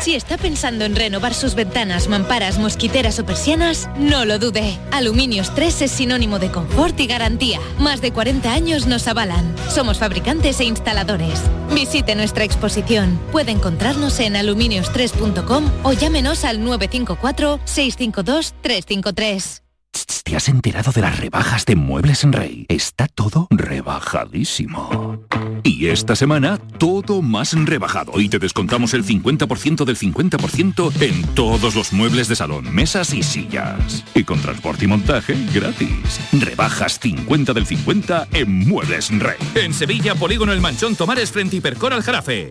Speaker 9: Si está pensando en renovar sus ventanas, mamparas, mosquiteras o persianas, no lo dude. Aluminios 3 es sinónimo de confort y garantía. Más de 40 años nos avalan. Somos fabricantes e instaladores. Visite nuestra exposición. Puede encontrarnos en aluminios3.com o llámenos al 954 652 353.
Speaker 26: ¿Te has enterado de las rebajas de Muebles en Rey? Está todo rebajadísimo. Y esta semana, todo más rebajado. Y te descontamos el 50% del 50% en todos los muebles de salón, mesas y sillas. Y con transporte y montaje gratis. Rebajas 50 del 50 en Muebles en Rey.
Speaker 25: En Sevilla, Polígono El Manchón Tomares frente Hipercor al Jarafe.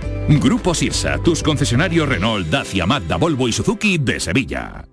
Speaker 26: Grupo Sirsa, tus concesionarios Renault, Dacia, Mazda, Volvo y Suzuki de Sevilla.